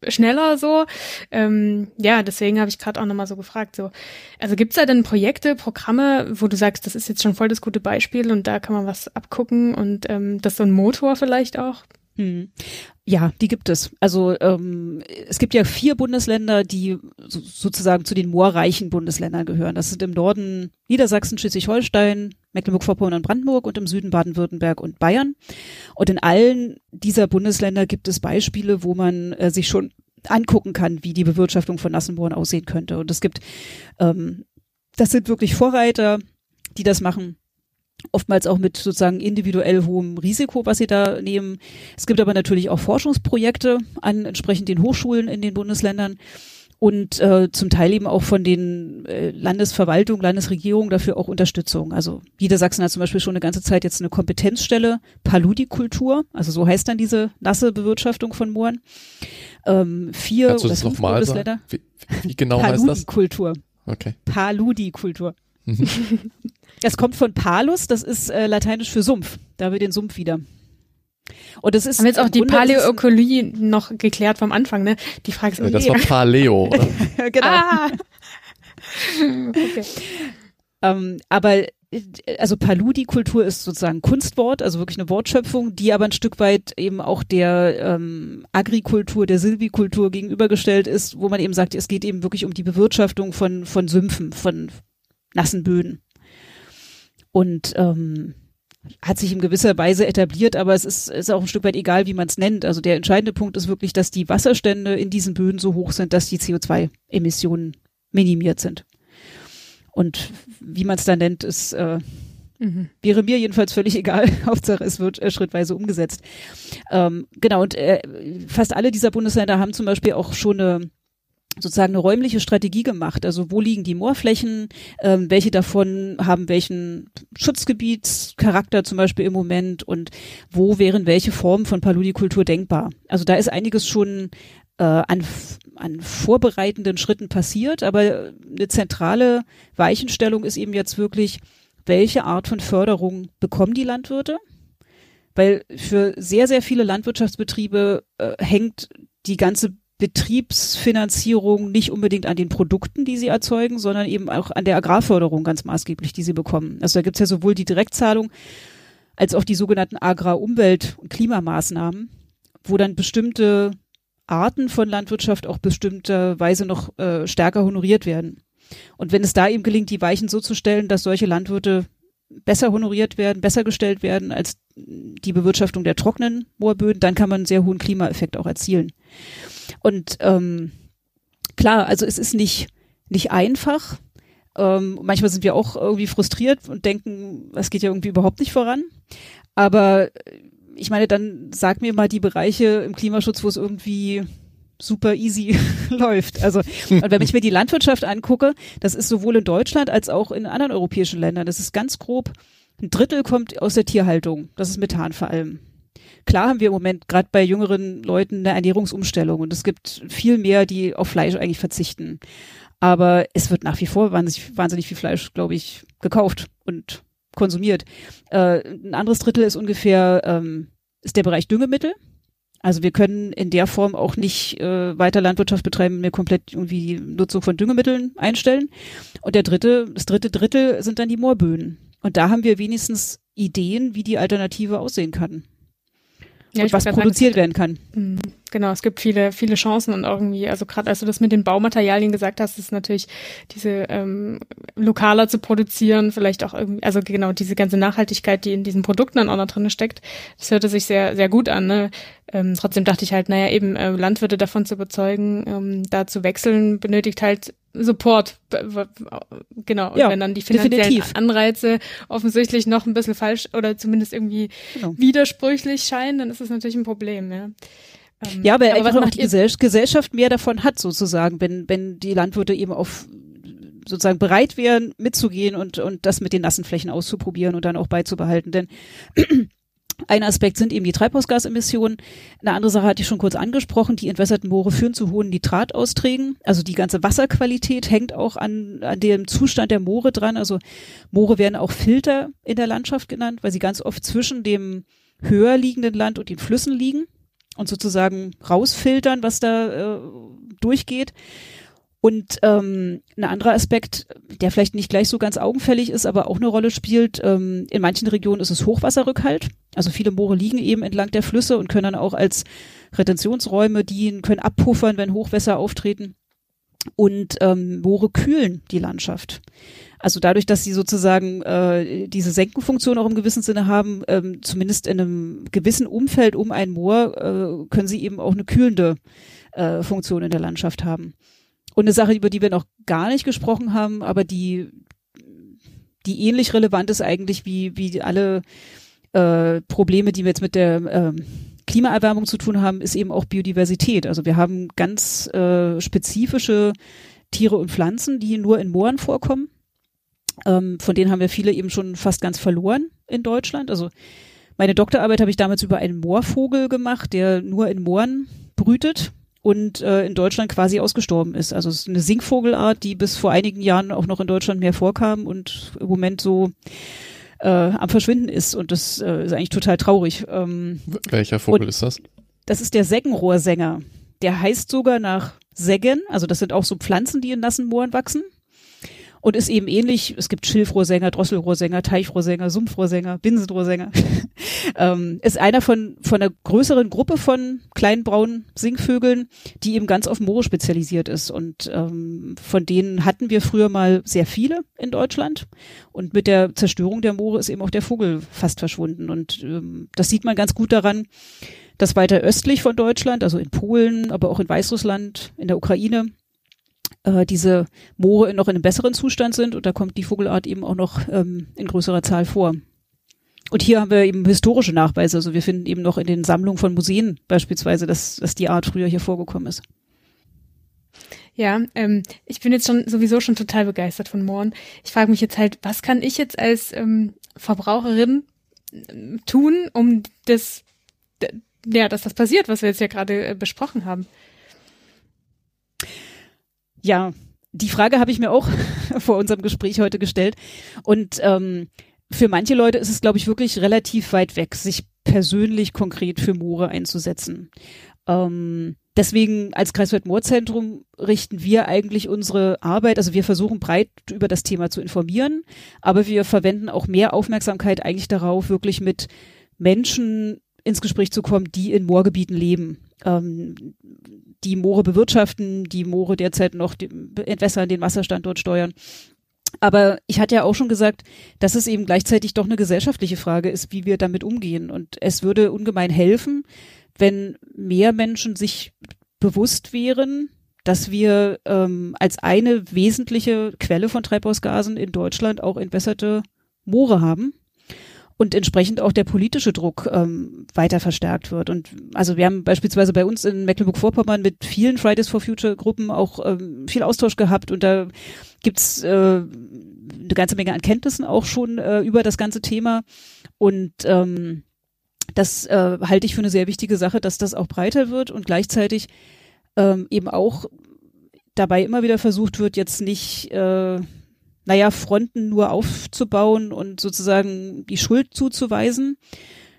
schneller so. Ähm, ja, deswegen habe ich gerade auch nochmal so gefragt, so, also gibt's da denn Projekte, Programme, wo du sagst, das ist jetzt schon voll das gute Beispiel und da kann man was abgucken und ähm, das ist so ein Motor vielleicht auch? Hm. Ja, die gibt es. Also ähm, es gibt ja vier Bundesländer, die so, sozusagen zu den moorreichen Bundesländern gehören. Das sind im Norden Niedersachsen, Schleswig-Holstein, Mecklenburg-Vorpommern und Brandenburg und im Süden Baden-Württemberg und Bayern. Und in allen dieser Bundesländer gibt es Beispiele, wo man äh, sich schon angucken kann, wie die Bewirtschaftung von nassen Mooren aussehen könnte. Und es gibt, ähm, das sind wirklich Vorreiter, die das machen oftmals auch mit sozusagen individuell hohem Risiko, was sie da nehmen. Es gibt aber natürlich auch Forschungsprojekte an entsprechend den Hochschulen in den Bundesländern. und äh, zum Teil eben auch von den äh, Landesverwaltungen, Landesregierungen dafür auch Unterstützung. Also Niedersachsen hat zum Beispiel schon eine ganze Zeit jetzt eine Kompetenzstelle Paludikultur, also so heißt dann diese nasse Bewirtschaftung von Mooren. Ähm, vier Kannst oder fünf? Bundesländer. Wie, wie genau heißt das? Paludikultur. Okay. Paludikultur. Mhm. Das kommt von Palus, das ist äh, lateinisch für Sumpf. Da haben wir den Sumpf wieder. Und das ist Haben wir jetzt auch die es- Paläökologie noch geklärt vom Anfang, ne? Die Frage ist, Äh, Das war Paleo, oder? genau. Ah! okay. Ähm, aber also Paludikultur ist sozusagen Kunstwort, also wirklich eine Wortschöpfung, die aber ein Stück weit eben auch der ähm, Agrikultur, der Silvikultur gegenübergestellt ist, wo man eben sagt, es geht eben wirklich um die Bewirtschaftung von, von Sümpfen, von nassen Böden. Und ähm, hat sich in gewisser Weise etabliert, aber es ist, ist auch ein Stück weit egal, wie man es nennt. Also der entscheidende Punkt ist wirklich, dass die Wasserstände in diesen Böden so hoch sind, dass die CO2-Emissionen minimiert sind. Und wie man es dann nennt, ist äh, Mhm. wäre mir jedenfalls völlig egal. Hauptsache, es wird äh, schrittweise umgesetzt. Ähm, genau, und äh, fast alle dieser Bundesländer haben zum Beispiel auch schon eine sozusagen eine räumliche Strategie gemacht. Also wo liegen die Moorflächen, ähm, welche davon haben welchen Schutzgebietscharakter zum Beispiel im Moment und wo wären welche Formen von Paludikultur denkbar. Also da ist einiges schon äh, an, an vorbereitenden Schritten passiert, aber eine zentrale Weichenstellung ist eben jetzt wirklich, welche Art von Förderung bekommen die Landwirte? Weil für sehr, sehr viele Landwirtschaftsbetriebe äh, hängt die ganze Betriebsfinanzierung nicht unbedingt an den Produkten, die sie erzeugen, sondern eben auch an der Agrarförderung ganz maßgeblich, die sie bekommen. Also da gibt's ja sowohl die Direktzahlung als auch die sogenannten Agrar-Umwelt- und Klimamaßnahmen, wo dann bestimmte Arten von Landwirtschaft auch bestimmter Weise noch äh, stärker honoriert werden. Und wenn es da eben gelingt, die Weichen so zu stellen, dass solche Landwirte besser honoriert werden, besser gestellt werden als die Bewirtschaftung der trockenen Moorböden, dann kann man einen sehr hohen Klimaeffekt auch erzielen. Und ähm, klar, also es ist nicht, nicht einfach. Ähm, manchmal sind wir auch irgendwie frustriert und denken, es geht ja irgendwie überhaupt nicht voran. Aber ich meine, dann sag mir mal die Bereiche im Klimaschutz, wo es irgendwie super easy läuft. Also, und wenn ich mir die Landwirtschaft angucke, das ist sowohl in Deutschland als auch in anderen europäischen Ländern, das ist ganz grob, ein Drittel kommt aus der Tierhaltung. Das ist Methan vor allem. Klar haben wir im Moment gerade bei jüngeren Leuten eine Ernährungsumstellung und es gibt viel mehr, die auf Fleisch eigentlich verzichten. Aber es wird nach wie vor wahnsinnig, wahnsinnig viel Fleisch, glaube ich, gekauft und konsumiert. Äh, ein anderes Drittel ist ungefähr ähm, ist der Bereich Düngemittel. Also wir können in der Form auch nicht äh, weiter Landwirtschaft betreiben, mir komplett irgendwie die Nutzung von Düngemitteln einstellen. Und der dritte, das dritte Drittel sind dann die Moorböden. Und da haben wir wenigstens Ideen, wie die Alternative aussehen kann. Ja, und was produziert sagen, werden kann. Genau, es gibt viele, viele Chancen und irgendwie, also gerade als du das mit den Baumaterialien gesagt hast, ist natürlich diese ähm, lokaler zu produzieren, vielleicht auch irgendwie, also genau diese ganze Nachhaltigkeit, die in diesen Produkten dann auch noch drin steckt, das hörte sich sehr, sehr gut an. Ne? Ähm, trotzdem dachte ich halt, naja, eben äh, Landwirte davon zu überzeugen, ähm, da zu wechseln, benötigt halt Support. Genau, und Ja, wenn dann die finanziellen definitiv. Anreize offensichtlich noch ein bisschen falsch oder zumindest irgendwie Genau. widersprüchlich scheinen, dann ist das natürlich ein Problem, ja. Ähm, Ja, aber, was einfach auch macht die? Gesell Gesellschaft mehr davon hat, sozusagen, wenn, wenn die Landwirte eben auf sozusagen bereit wären, mitzugehen und, und das mit den nassen Flächen auszuprobieren und dann auch beizubehalten. Denn ein Aspekt sind eben die Treibhausgasemissionen. Eine andere Sache hatte ich schon kurz angesprochen. Die entwässerten Moore führen zu hohen Nitratausträgen. Also die ganze Wasserqualität hängt auch an, an dem Zustand der Moore dran. Also Moore werden auch Filter in der Landschaft genannt, weil sie ganz oft zwischen dem höher liegenden Land und den Flüssen liegen und sozusagen rausfiltern, was da äh, durchgeht. Und ähm, ein anderer Aspekt, der vielleicht nicht gleich so ganz augenfällig ist, aber auch eine Rolle spielt, ähm, in manchen Regionen ist es Hochwasserrückhalt. Also viele Moore liegen eben entlang der Flüsse und können dann auch als Retentionsräume dienen, können abpuffern, wenn Hochwässer auftreten. Und ähm, Moore kühlen die Landschaft. Also dadurch, dass sie sozusagen äh, diese Senkenfunktion auch im gewissen Sinne haben, ähm, zumindest in einem gewissen Umfeld um ein Moor, äh, können sie eben auch eine kühlende äh, Funktion in der Landschaft haben. Und eine Sache, über die wir noch gar nicht gesprochen haben, aber die, die ähnlich relevant ist eigentlich wie, wie alle äh, Probleme, die wir jetzt mit der ähm, Klimaerwärmung zu tun haben, ist eben auch Biodiversität. Also wir haben ganz äh, spezifische Tiere und Pflanzen, die nur in Mooren vorkommen. Ähm, von denen haben wir viele eben schon fast ganz verloren in Deutschland. Also meine Doktorarbeit habe ich damals über einen Moorvogel gemacht, der nur in Mooren brütet und äh, in Deutschland quasi ausgestorben ist. Also es ist eine Singvogelart, die bis vor einigen Jahren auch noch in Deutschland mehr vorkam und im Moment so äh, am Verschwinden ist. Und das äh, ist eigentlich total traurig. Ähm, Welcher Vogel ist das? Das ist der Seggenrohrsänger. Der heißt sogar nach Seggen, also das sind auch so Pflanzen, die in nassen Mooren wachsen und ist eben ähnlich. Es gibt Schilfrohrsänger, Drosselrohrsänger, Teichrohrsänger, Sumpfrohrsänger, Binsenrohrsänger. ähm, ist einer von, von einer größeren Gruppe von kleinen braunen Singvögeln, die eben ganz auf Moore spezialisiert ist. Und ähm, von denen hatten wir früher mal sehr viele in Deutschland. Und mit der Zerstörung der Moore ist eben auch der Vogel fast verschwunden. Und ähm, das sieht man ganz gut daran, dass weiter östlich von Deutschland, also in Polen, aber auch in Weißrussland, in der Ukraine, äh, diese Moore noch in einem besseren Zustand sind und da kommt die Vogelart eben auch noch ähm, in größerer Zahl vor. Und hier haben wir eben historische Nachweise. Also wir finden eben noch in den Sammlungen von Museen beispielsweise, dass, dass die Art früher hier vorgekommen ist. Ja, ähm, ich bin jetzt schon sowieso schon total begeistert von Mooren. Ich frage mich jetzt halt, was kann ich jetzt als ähm, Verbraucherin äh, tun, um das, ja, dass das passiert, was wir jetzt ja gerade äh, besprochen haben? Ja, die Frage habe ich mir auch vor unserem Gespräch heute gestellt. Und ähm, für manche Leute ist es, glaube ich, wirklich relativ weit weg, sich persönlich konkret für Moore einzusetzen. Ähm, deswegen als Kreiswald-Moorzentrum richten wir eigentlich unsere Arbeit, also wir versuchen breit über das Thema zu informieren, aber wir verwenden auch mehr Aufmerksamkeit eigentlich darauf, wirklich mit Menschen ins Gespräch zu kommen, die in Moorgebieten leben. Ähm, die Moore bewirtschaften, die Moore derzeit noch entwässern, den Wasserstand dort steuern. Aber ich hatte ja auch schon gesagt, dass es eben gleichzeitig doch eine gesellschaftliche Frage ist, wie wir damit umgehen. Und es würde ungemein helfen, wenn mehr Menschen sich bewusst wären, dass wir ähm, als eine wesentliche Quelle von Treibhausgasen in Deutschland auch entwässerte Moore haben und entsprechend auch der politische Druck ähm, weiter verstärkt wird. Und also wir haben beispielsweise bei uns in Mecklenburg-Vorpommern mit vielen Fridays for Future Gruppen auch ähm, viel Austausch gehabt und da gibt's äh, eine ganze Menge an Kenntnissen auch schon äh, über das ganze Thema. Und ähm, das äh, halte ich für eine sehr wichtige Sache, dass das auch breiter wird und gleichzeitig ähm, eben auch dabei immer wieder versucht wird, jetzt nicht äh, naja, Fronten nur aufzubauen und sozusagen die Schuld zuzuweisen,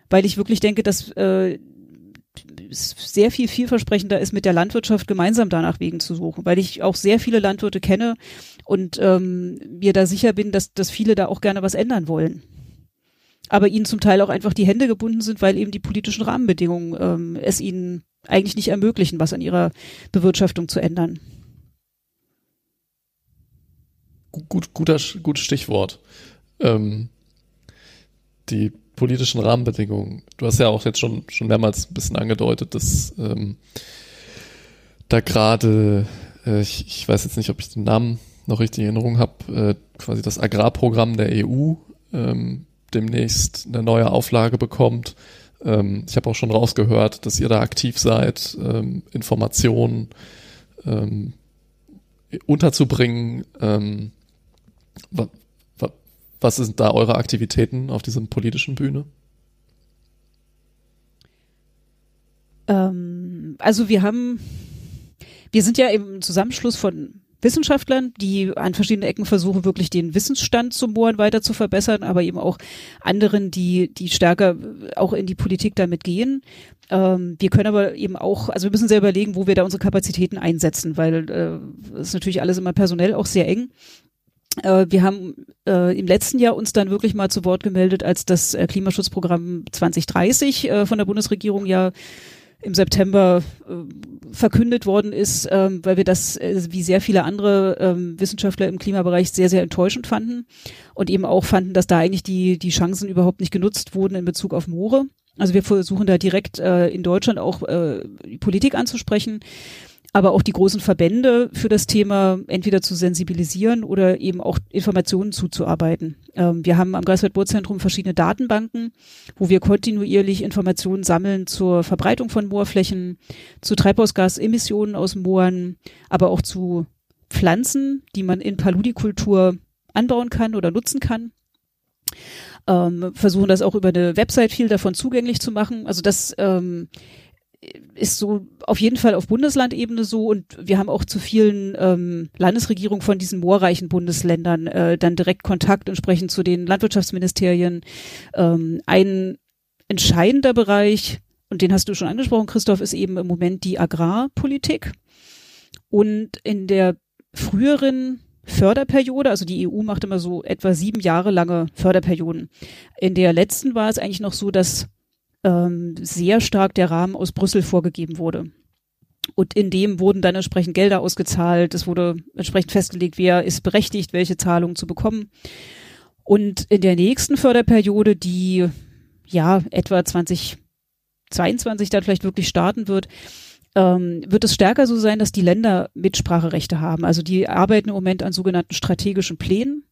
weil ich wirklich denke, dass äh, sehr viel vielversprechender ist, mit der Landwirtschaft gemeinsam danach Wegen zu suchen, weil ich auch sehr viele Landwirte kenne und ähm, mir da sicher bin, dass, dass viele da auch gerne was ändern wollen. Aber ihnen zum Teil auch einfach die Hände gebunden sind, weil eben die politischen Rahmenbedingungen ähm, es ihnen eigentlich nicht ermöglichen, was an ihrer Bewirtschaftung zu ändern gut, guter, gutes Stichwort. Ähm, die politischen Rahmenbedingungen. Du hast ja auch jetzt schon, schon mehrmals ein bisschen angedeutet, dass ähm, da gerade, äh, ich, ich weiß jetzt nicht, ob ich den Namen noch richtig in Erinnerung habe, äh, quasi das Agrarprogramm der EU ähm, demnächst eine neue Auflage bekommt. Ähm, ich habe auch schon rausgehört, dass ihr da aktiv seid, ähm, Informationen ähm, unterzubringen. Ähm, was sind da eure Aktivitäten auf dieser politischen Bühne? Ähm, also wir haben, wir sind ja im Zusammenschluss von Wissenschaftlern, die an verschiedenen Ecken versuchen, wirklich den Wissensstand zum Bohren weiter zu verbessern, aber eben auch anderen, die, die stärker auch in die Politik damit gehen. Ähm, wir können aber eben auch, also wir müssen sehr überlegen, wo wir da unsere Kapazitäten einsetzen, weil äh, ist natürlich alles immer personell auch sehr eng. Äh, wir haben äh, im letzten Jahr uns dann wirklich mal zu Wort gemeldet, als das äh, Klimaschutzprogramm 2030 äh, von der Bundesregierung ja im September äh, verkündet worden ist, ähm, weil wir das äh, wie sehr viele andere ähm, Wissenschaftler im Klimabereich sehr, sehr enttäuschend fanden und eben auch fanden, dass da eigentlich die, die Chancen überhaupt nicht genutzt wurden in Bezug auf Moore. Also wir versuchen da direkt in Deutschland auch die Politik anzusprechen aber auch die großen Verbände für das Thema entweder zu sensibilisieren oder eben auch Informationen zuzuarbeiten. Ähm, wir haben am Greifswald-Boorzentrum verschiedene Datenbanken, wo wir kontinuierlich Informationen sammeln zur Verbreitung von Moorflächen, zu Treibhausgasemissionen aus Mooren, aber auch zu Pflanzen, die man in Paludikultur anbauen kann oder nutzen kann. Ähm, versuchen das auch über eine Website viel davon zugänglich zu machen. Also das ähm, ist so auf jeden Fall auf Bundeslandebene so und wir haben auch zu vielen ähm, Landesregierungen von diesen moorreichen Bundesländern äh, dann direkt Kontakt und sprechen zu den Landwirtschaftsministerien. Ähm, ein entscheidender Bereich, und den hast du schon angesprochen, Christoph, ist eben im Moment die Agrarpolitik. Und in der früheren Förderperiode, also die EU macht immer so etwa sieben Jahre lange Förderperioden. In der letzten war es eigentlich noch so, dass ähm, sehr stark der Rahmen aus Brüssel vorgegeben wurde. Und in dem wurden dann entsprechend Gelder ausgezahlt. Es wurde entsprechend festgelegt, wer ist berechtigt, welche Zahlungen zu bekommen. Und in der nächsten Förderperiode, die ja etwa 2022 dann vielleicht wirklich starten wird, ähm, wird es stärker so sein, dass die Länder Mitspracherechte haben. Also die arbeiten im Moment an sogenannten strategischen Plänen,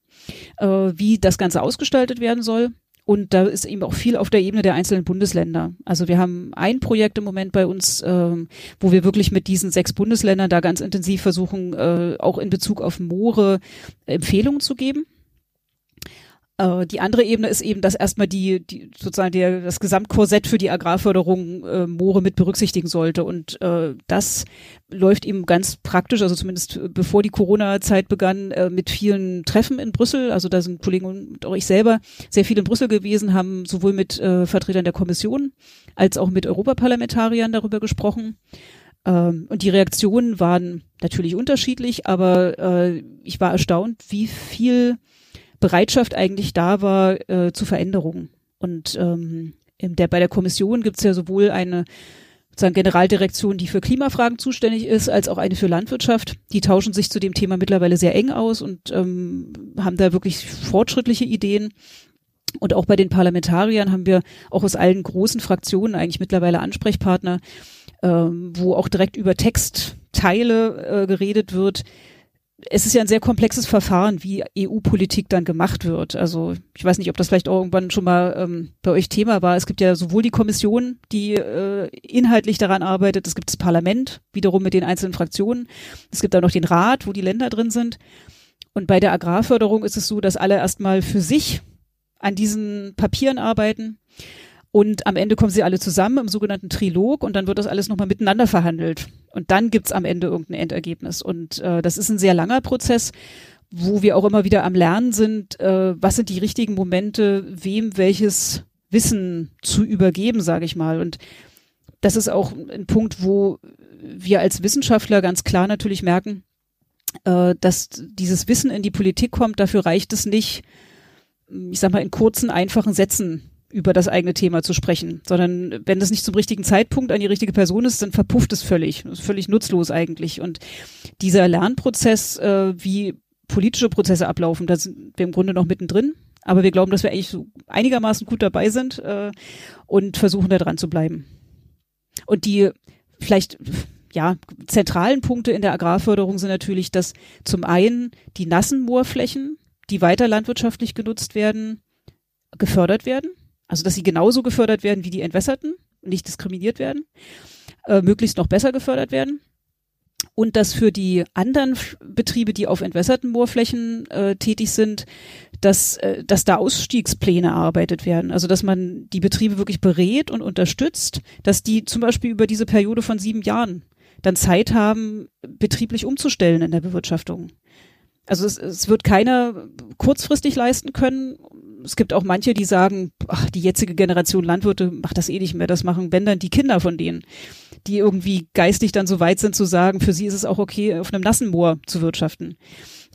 äh, wie das Ganze ausgestaltet werden soll. Und da ist eben auch viel auf der Ebene der einzelnen Bundesländer. Also wir haben ein Projekt im Moment bei uns, ähm, wo wir wirklich mit diesen sechs Bundesländern da ganz intensiv versuchen, äh, auch in Bezug auf Moore Empfehlungen zu geben. Äh, die andere Ebene ist eben, dass erstmal die, die sozusagen der, das Gesamtkorsett für die Agrarförderung äh, Moore mit berücksichtigen sollte. Und äh, das läuft eben ganz praktisch, also zumindest äh, bevor die Corona-Zeit begann, äh, mit vielen Treffen in Brüssel. Also da sind Kollegen und auch ich selber sehr viel in Brüssel gewesen, haben sowohl mit äh, Vertretern der Kommission als auch mit Europaparlamentariern darüber gesprochen. Ähm, und die Reaktionen waren natürlich unterschiedlich, aber äh, ich war erstaunt, wie viel Bereitschaft eigentlich da war äh, zu Veränderungen. Und ähm, der, bei der Kommission gibt es ja sowohl eine sozusagen Generaldirektion, die für Klimafragen zuständig ist, als auch eine für Landwirtschaft. Die tauschen sich zu dem Thema mittlerweile sehr eng aus und ähm, haben da wirklich fortschrittliche Ideen. Und auch bei den Parlamentariern haben wir auch aus allen großen Fraktionen eigentlich mittlerweile Ansprechpartner, ähm, wo auch direkt über Textteile äh, geredet wird, es ist ja ein sehr komplexes Verfahren, wie EU-Politik dann gemacht wird. Also ich weiß nicht, ob das vielleicht auch irgendwann schon mal ähm, bei euch Thema war. Es gibt ja sowohl die Kommission, die äh, inhaltlich daran arbeitet, es gibt das Parlament, wiederum mit den einzelnen Fraktionen. Es gibt auch noch den Rat, wo die Länder drin sind. Und bei der Agrarförderung ist es so, dass alle erstmal für sich an diesen Papieren arbeiten. Und am Ende kommen sie alle zusammen im sogenannten Trilog und dann wird das alles nochmal miteinander verhandelt. Und dann gibt's am Ende irgendein Endergebnis. Und äh, das ist ein sehr langer Prozess, wo wir auch immer wieder am Lernen sind, äh, was sind die richtigen Momente, wem welches Wissen zu übergeben, sage ich mal. Und das ist auch ein Punkt, wo wir als Wissenschaftler ganz klar natürlich merken, äh, dass dieses Wissen in die Politik kommt. Dafür reicht es nicht, ich sag mal, in kurzen, einfachen Sätzen über das eigene Thema zu sprechen, sondern wenn das nicht zum richtigen Zeitpunkt an die richtige Person ist, dann verpufft es völlig. Ist völlig nutzlos eigentlich. Und dieser Lernprozess, äh, wie politische Prozesse ablaufen, da sind wir im Grunde noch mittendrin. Aber wir glauben, dass wir eigentlich so einigermaßen gut dabei sind äh, und versuchen da dran zu bleiben. Und die vielleicht ja, zentralen Punkte in der Agrarförderung sind natürlich, dass zum einen die nassen Moorflächen, die weiter landwirtschaftlich genutzt werden, gefördert werden. Also, dass sie genauso gefördert werden wie die Entwässerten, nicht diskriminiert werden, äh, möglichst noch besser gefördert werden. Und dass für die anderen Betriebe, die auf entwässerten Moorflächen äh, tätig sind, dass, äh, dass da Ausstiegspläne erarbeitet werden. Also dass man die Betriebe wirklich berät und unterstützt, dass die zum Beispiel über diese Periode von sieben Jahren dann Zeit haben, betrieblich umzustellen in der Bewirtschaftung. Also es, es wird keiner kurzfristig leisten können, es gibt auch manche, die sagen, ach, die jetzige Generation Landwirte macht das eh nicht mehr. Das machen, wenn dann die Kinder von denen, die irgendwie geistig dann so weit sind zu sagen, für sie ist es auch okay, auf einem nassen Moor zu wirtschaften.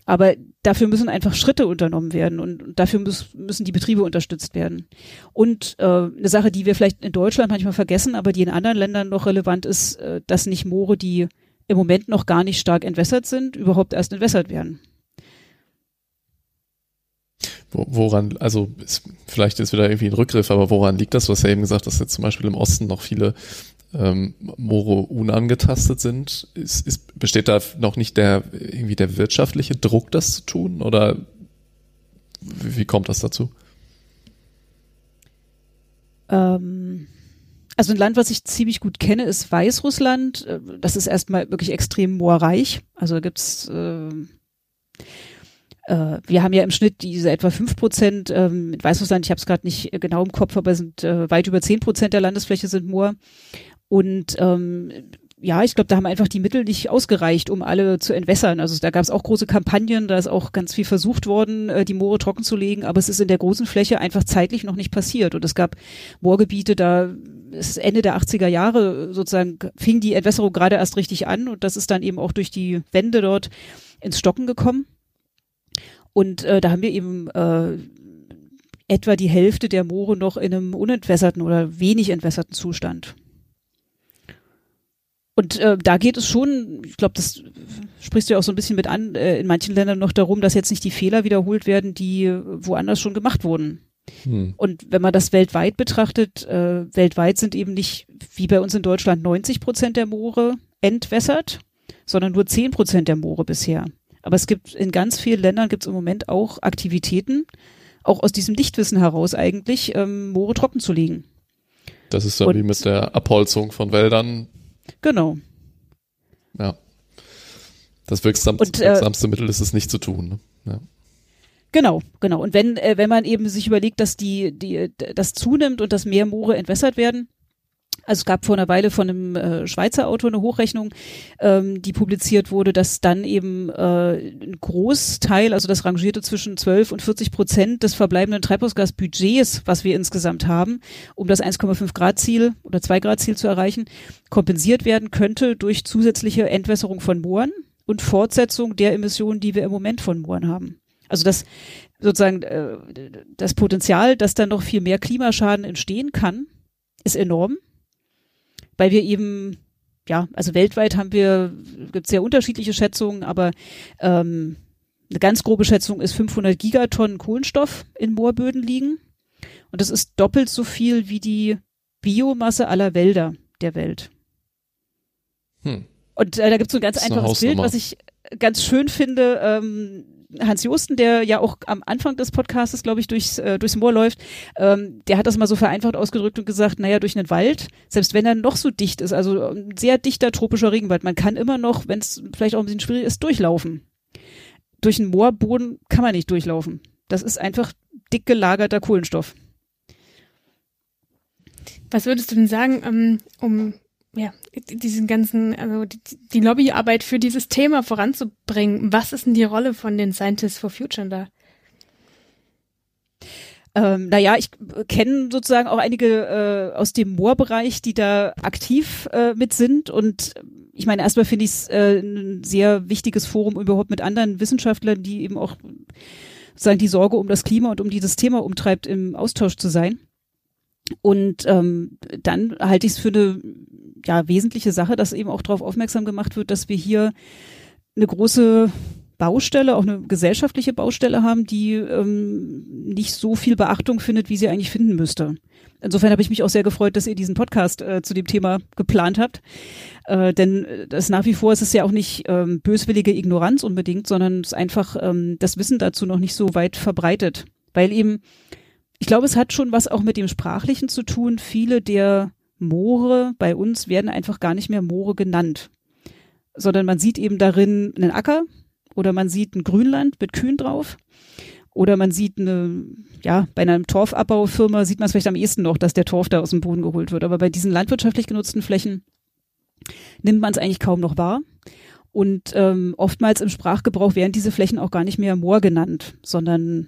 Aber dafür müssen einfach Schritte unternommen werden und dafür muss, müssen die Betriebe unterstützt werden. Und äh, eine Sache, die wir vielleicht in Deutschland manchmal vergessen, aber die in anderen Ländern noch relevant ist, äh, dass nicht Moore, die im Moment noch gar nicht stark entwässert sind, überhaupt erst entwässert werden. Woran, also ist, vielleicht ist wieder irgendwie ein Rückgriff, aber woran liegt das? Du hast ja eben gesagt, dass jetzt zum Beispiel im Osten noch viele ähm, Moore unangetastet sind, ist, ist, besteht da noch nicht der irgendwie der wirtschaftliche Druck, das zu tun? Oder wie, wie kommt das dazu? Ähm, also ein Land, was ich ziemlich gut kenne, ist Weißrussland. Äh, das ist erstmal wirklich extrem moorreich. Also da gibt's äh, äh, wir haben ja im Schnitt diese etwa fünf Prozent ähm, in Weißrussland, ich habe es gerade nicht genau im Kopf, aber sind äh, weit über zehn Prozent der Landesfläche sind Moor. Und ähm, ja, ich glaube, da haben einfach die Mittel nicht ausgereicht, um alle zu entwässern. Also da gab es auch große Kampagnen, da ist auch ganz viel versucht worden, äh, die Moore trocken zu legen, aber es ist in der großen Fläche einfach zeitlich noch nicht passiert. Und es gab Moorgebiete, da ist Ende der 80er Jahre sozusagen fing die Entwässerung gerade erst richtig an und das ist dann eben auch durch die Wände dort ins Stocken gekommen. Und äh, da haben wir eben äh, etwa die Hälfte der Moore noch in einem unentwässerten oder wenig entwässerten Zustand. Und äh, da geht es schon, ich glaube, das sprichst du ja auch so ein bisschen mit an, äh, in manchen Ländern noch darum, dass jetzt nicht die Fehler wiederholt werden, die woanders schon gemacht wurden. Hm. Und wenn man das weltweit betrachtet, äh, weltweit sind eben nicht wie bei uns in Deutschland 90 Prozent der Moore entwässert, sondern nur 10 Prozent der Moore bisher. Aber es gibt in ganz vielen Ländern gibt es im Moment auch Aktivitäten, auch aus diesem Nichtwissen heraus eigentlich, ähm, Moore trocken zu legen. Das ist dann Und, wie mit der Abholzung von Wäldern Genau. Ja. Das wirksamste, und, äh, wirksamste Mittel ist es nicht zu tun. Ne? Ja. Genau, genau. Und wenn, äh, wenn man eben sich überlegt, dass die, die, das zunimmt und dass mehr Moore entwässert werden, also es gab vor einer Weile von einem äh, Schweizer Autor eine Hochrechnung, ähm, die publiziert wurde, dass dann eben äh, ein Großteil, also das rangierte zwischen 12 und 40 Prozent des verbleibenden Treibhausgasbudgets, was wir insgesamt haben, um das 1,5 Grad Ziel oder 2 Grad Ziel zu erreichen, kompensiert werden könnte durch zusätzliche Entwässerung von Mooren und Fortsetzung der Emissionen, die wir im Moment von Mooren haben. Also das sozusagen äh, das Potenzial, dass da noch viel mehr Klimaschaden entstehen kann, ist enorm weil wir eben ja, also weltweit haben wir, gibt sehr unterschiedliche Schätzungen, aber ähm, eine ganz grobe Schätzung ist 500 Gigatonnen Kohlenstoff in Moorböden liegen. Und das ist doppelt so viel wie die Biomasse aller Wälder der Welt. Hm. Und äh, da gibt es so ein ganz einfaches Bild, was ich ganz schön finde. Ähm, Hans Josten, der ja auch am Anfang des Podcasts, glaube ich, durchs, äh, durchs Moor läuft, ähm, der hat das mal so vereinfacht ausgedrückt und gesagt, naja, durch einen Wald, selbst wenn er noch so dicht ist, also ein sehr dichter tropischer Regenwald, man kann immer noch, wenn es vielleicht auch ein bisschen schwierig ist, durchlaufen. Durch einen Moorboden kann man nicht durchlaufen. Das ist einfach dick gelagerter Kohlenstoff. Was würdest du denn sagen, ähm, um ja, diesen ganzen, also die, die Lobbyarbeit für dieses Thema voranzubringen. Was ist denn die Rolle von den Scientists for Future da? Ähm, naja, ich kenne sozusagen auch einige äh, aus dem Moorbereich, die da aktiv äh, mit sind. Und ich meine, erstmal finde ich es äh, ein sehr wichtiges Forum, überhaupt mit anderen Wissenschaftlern, die eben auch sozusagen die Sorge um das Klima und um dieses Thema umtreibt, im Austausch zu sein. Und ähm, dann halte ich es für eine ja, wesentliche Sache, dass eben auch darauf aufmerksam gemacht wird, dass wir hier eine große Baustelle, auch eine gesellschaftliche Baustelle haben, die ähm, nicht so viel Beachtung findet, wie sie eigentlich finden müsste. Insofern habe ich mich auch sehr gefreut, dass ihr diesen Podcast äh, zu dem Thema geplant habt. Äh, denn das nach wie vor ist es ja auch nicht ähm, böswillige Ignoranz unbedingt, sondern es ist einfach ähm, das Wissen dazu noch nicht so weit verbreitet. Weil eben ich glaube, es hat schon was auch mit dem Sprachlichen zu tun. Viele der Moore bei uns werden einfach gar nicht mehr Moore genannt, sondern man sieht eben darin einen Acker oder man sieht ein Grünland mit Kühen drauf oder man sieht eine, ja, bei einer Torfabbaufirma sieht man es vielleicht am ehesten noch, dass der Torf da aus dem Boden geholt wird. Aber bei diesen landwirtschaftlich genutzten Flächen nimmt man es eigentlich kaum noch wahr. Und ähm, oftmals im Sprachgebrauch werden diese Flächen auch gar nicht mehr Moor genannt, sondern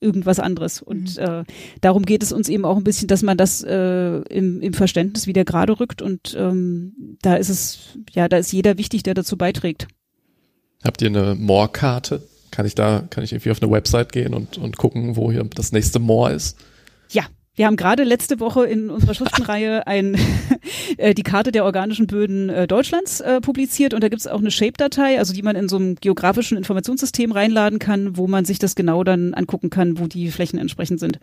irgendwas anderes. Und mhm. äh, darum geht es uns eben auch ein bisschen, dass man das äh, im, im Verständnis wieder gerade rückt. Und ähm, da ist es, ja, da ist jeder wichtig, der dazu beiträgt. Habt ihr eine Moor-Karte? Kann ich da, kann ich irgendwie auf eine Website gehen und, und gucken, wo hier das nächste Moor ist? Ja, wir haben gerade letzte Woche in unserer Schriftenreihe ein, äh, die Karte der organischen Böden äh, Deutschlands äh, publiziert und da gibt es auch eine Shape-Datei, also die man in so einem geografischen Informationssystem reinladen kann, wo man sich das genau dann angucken kann, wo die Flächen entsprechend sind.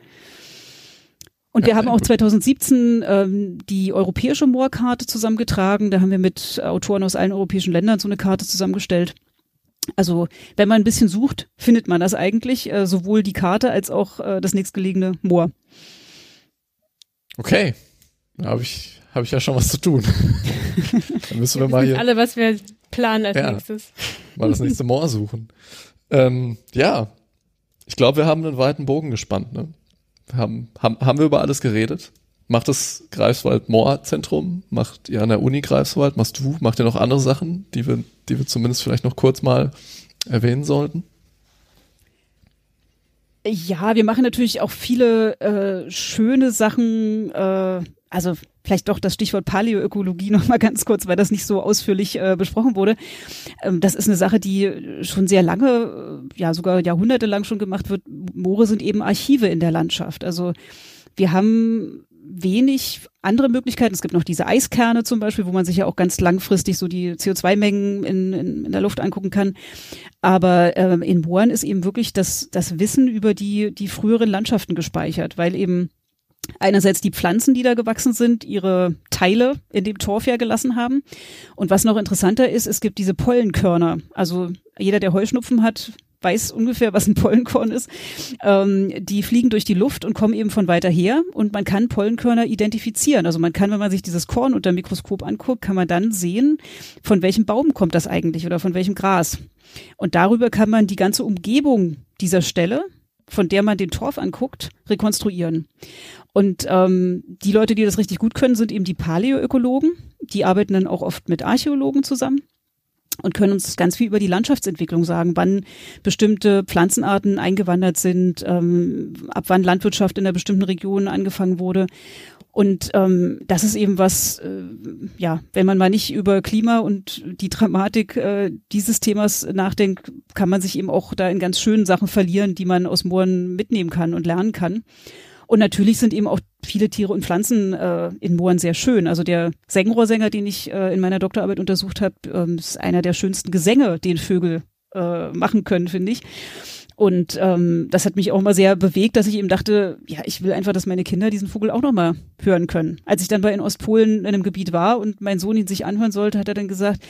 Und wir haben auch 2017 ähm, die europäische Moorkarte zusammengetragen. Da haben wir mit Autoren aus allen europäischen Ländern so eine Karte zusammengestellt. Also wenn man ein bisschen sucht, findet man das eigentlich, äh, sowohl die Karte als auch äh, das nächstgelegene Moor. Okay, da habe ich, hab ich ja schon was zu tun. Dann müssen wir, wir mal hier alle, was wir planen als ja, nächstes. Mal das nächste Moor suchen. Ähm, ja, ich glaube, wir haben einen weiten Bogen gespannt. Ne? Haben, haben, haben wir über alles geredet? Macht das Greifswald Moorzentrum? Macht ihr an der Uni Greifswald? Machst du? Macht ihr noch andere Sachen, die wir, die wir zumindest vielleicht noch kurz mal erwähnen sollten? Ja, wir machen natürlich auch viele äh, schöne Sachen. Äh, also vielleicht doch das Stichwort Paläoökologie noch mal ganz kurz, weil das nicht so ausführlich äh, besprochen wurde. Ähm, das ist eine Sache, die schon sehr lange, äh, ja sogar jahrhundertelang schon gemacht wird. Moore sind eben Archive in der Landschaft. Also wir haben wenig andere Möglichkeiten. Es gibt noch diese Eiskerne zum Beispiel, wo man sich ja auch ganz langfristig so die CO2-Mengen in, in, in der Luft angucken kann. Aber ähm, in Mooren ist eben wirklich das, das Wissen über die, die früheren Landschaften gespeichert, weil eben einerseits die Pflanzen, die da gewachsen sind, ihre Teile in dem Torf ja gelassen haben. Und was noch interessanter ist, es gibt diese Pollenkörner. Also jeder, der Heuschnupfen hat, weiß ungefähr, was ein Pollenkorn ist. Ähm, die fliegen durch die Luft und kommen eben von weiter her und man kann Pollenkörner identifizieren. Also man kann, wenn man sich dieses Korn unter dem Mikroskop anguckt, kann man dann sehen, von welchem Baum kommt das eigentlich oder von welchem Gras. Und darüber kann man die ganze Umgebung dieser Stelle, von der man den Torf anguckt, rekonstruieren. Und ähm, die Leute, die das richtig gut können, sind eben die Paläoökologen. Die arbeiten dann auch oft mit Archäologen zusammen und können uns ganz viel über die Landschaftsentwicklung sagen, wann bestimmte Pflanzenarten eingewandert sind, ähm, ab wann Landwirtschaft in einer bestimmten Region angefangen wurde. Und ähm, das ist eben was, äh, ja, wenn man mal nicht über Klima und die Dramatik äh, dieses Themas nachdenkt, kann man sich eben auch da in ganz schönen Sachen verlieren, die man aus Mooren mitnehmen kann und lernen kann. Und natürlich sind eben auch viele Tiere und Pflanzen äh, in Mooren sehr schön. Also der Sengenrohrsänger, den ich äh, in meiner Doktorarbeit untersucht habe, ähm, ist einer der schönsten Gesänge, den Vögel äh, machen können, finde ich. Und ähm, das hat mich auch mal sehr bewegt, dass ich eben dachte, ja, ich will einfach, dass meine Kinder diesen Vogel auch noch mal hören können. Als ich dann bei in Ostpolen in einem Gebiet war und mein Sohn ihn sich anhören sollte, hat er dann gesagt,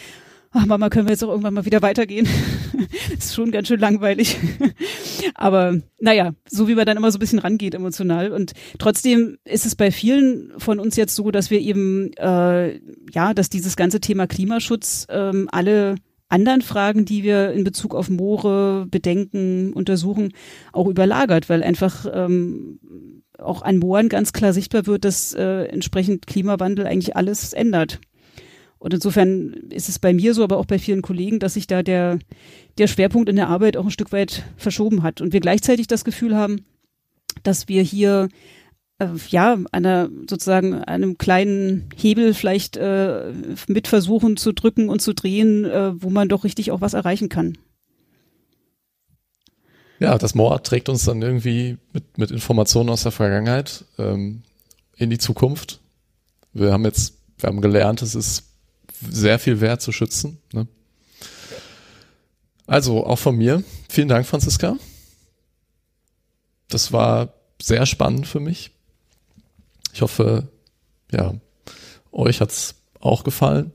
ach Mama, können wir jetzt auch irgendwann mal wieder weitergehen? ist schon ganz schön langweilig. Aber naja, so wie man dann immer so ein bisschen rangeht emotional. Und trotzdem ist es bei vielen von uns jetzt so, dass wir eben, äh, ja, dass dieses ganze Thema Klimaschutz ähm, alle anderen Fragen, die wir in Bezug auf Moore bedenken, untersuchen, auch überlagert, weil einfach ähm, auch an Mooren ganz klar sichtbar wird, dass äh, entsprechend Klimawandel eigentlich alles ändert. Und insofern ist es bei mir so, aber auch bei vielen Kollegen, dass sich da der, der Schwerpunkt in der Arbeit auch ein Stück weit verschoben hat. Und wir gleichzeitig das Gefühl haben, dass wir hier äh, ja einer sozusagen einem kleinen Hebel vielleicht äh, mit versuchen zu drücken und zu drehen, äh, wo man doch richtig auch was erreichen kann. Ja, das Moor trägt uns dann irgendwie mit, mit Informationen aus der Vergangenheit ähm, in die Zukunft. Wir haben jetzt, wir haben gelernt, es ist sehr viel wert zu schützen. Ne? Also auch von mir. Vielen Dank, Franziska. Das war sehr spannend für mich. Ich hoffe, ja, euch hat's auch gefallen.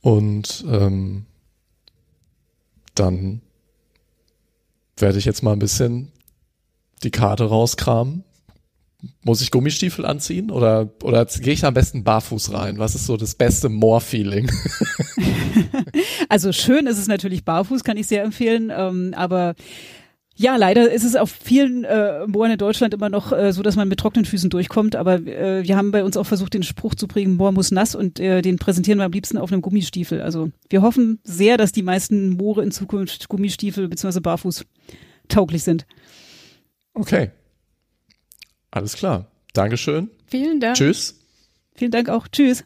Und ähm, dann werde ich jetzt mal ein bisschen die Karte rauskramen muss ich Gummistiefel anziehen oder, oder gehe ich am besten barfuß rein? Was ist so das beste Moor-Feeling? also schön ist es natürlich barfuß, kann ich sehr empfehlen, ähm, aber ja, leider ist es auf vielen äh, Mooren in Deutschland immer noch äh, so, dass man mit trockenen Füßen durchkommt. Aber äh, wir haben bei uns auch versucht, den Spruch zu bringen, Moor muss nass und äh, den präsentieren wir am liebsten auf einem Gummistiefel. Also wir hoffen sehr, dass die meisten Moore in Zukunft Gummistiefel bzw. barfuß tauglich sind. Okay, alles klar. Dankeschön. Vielen Dank. Tschüss. Vielen Dank auch. Tschüss.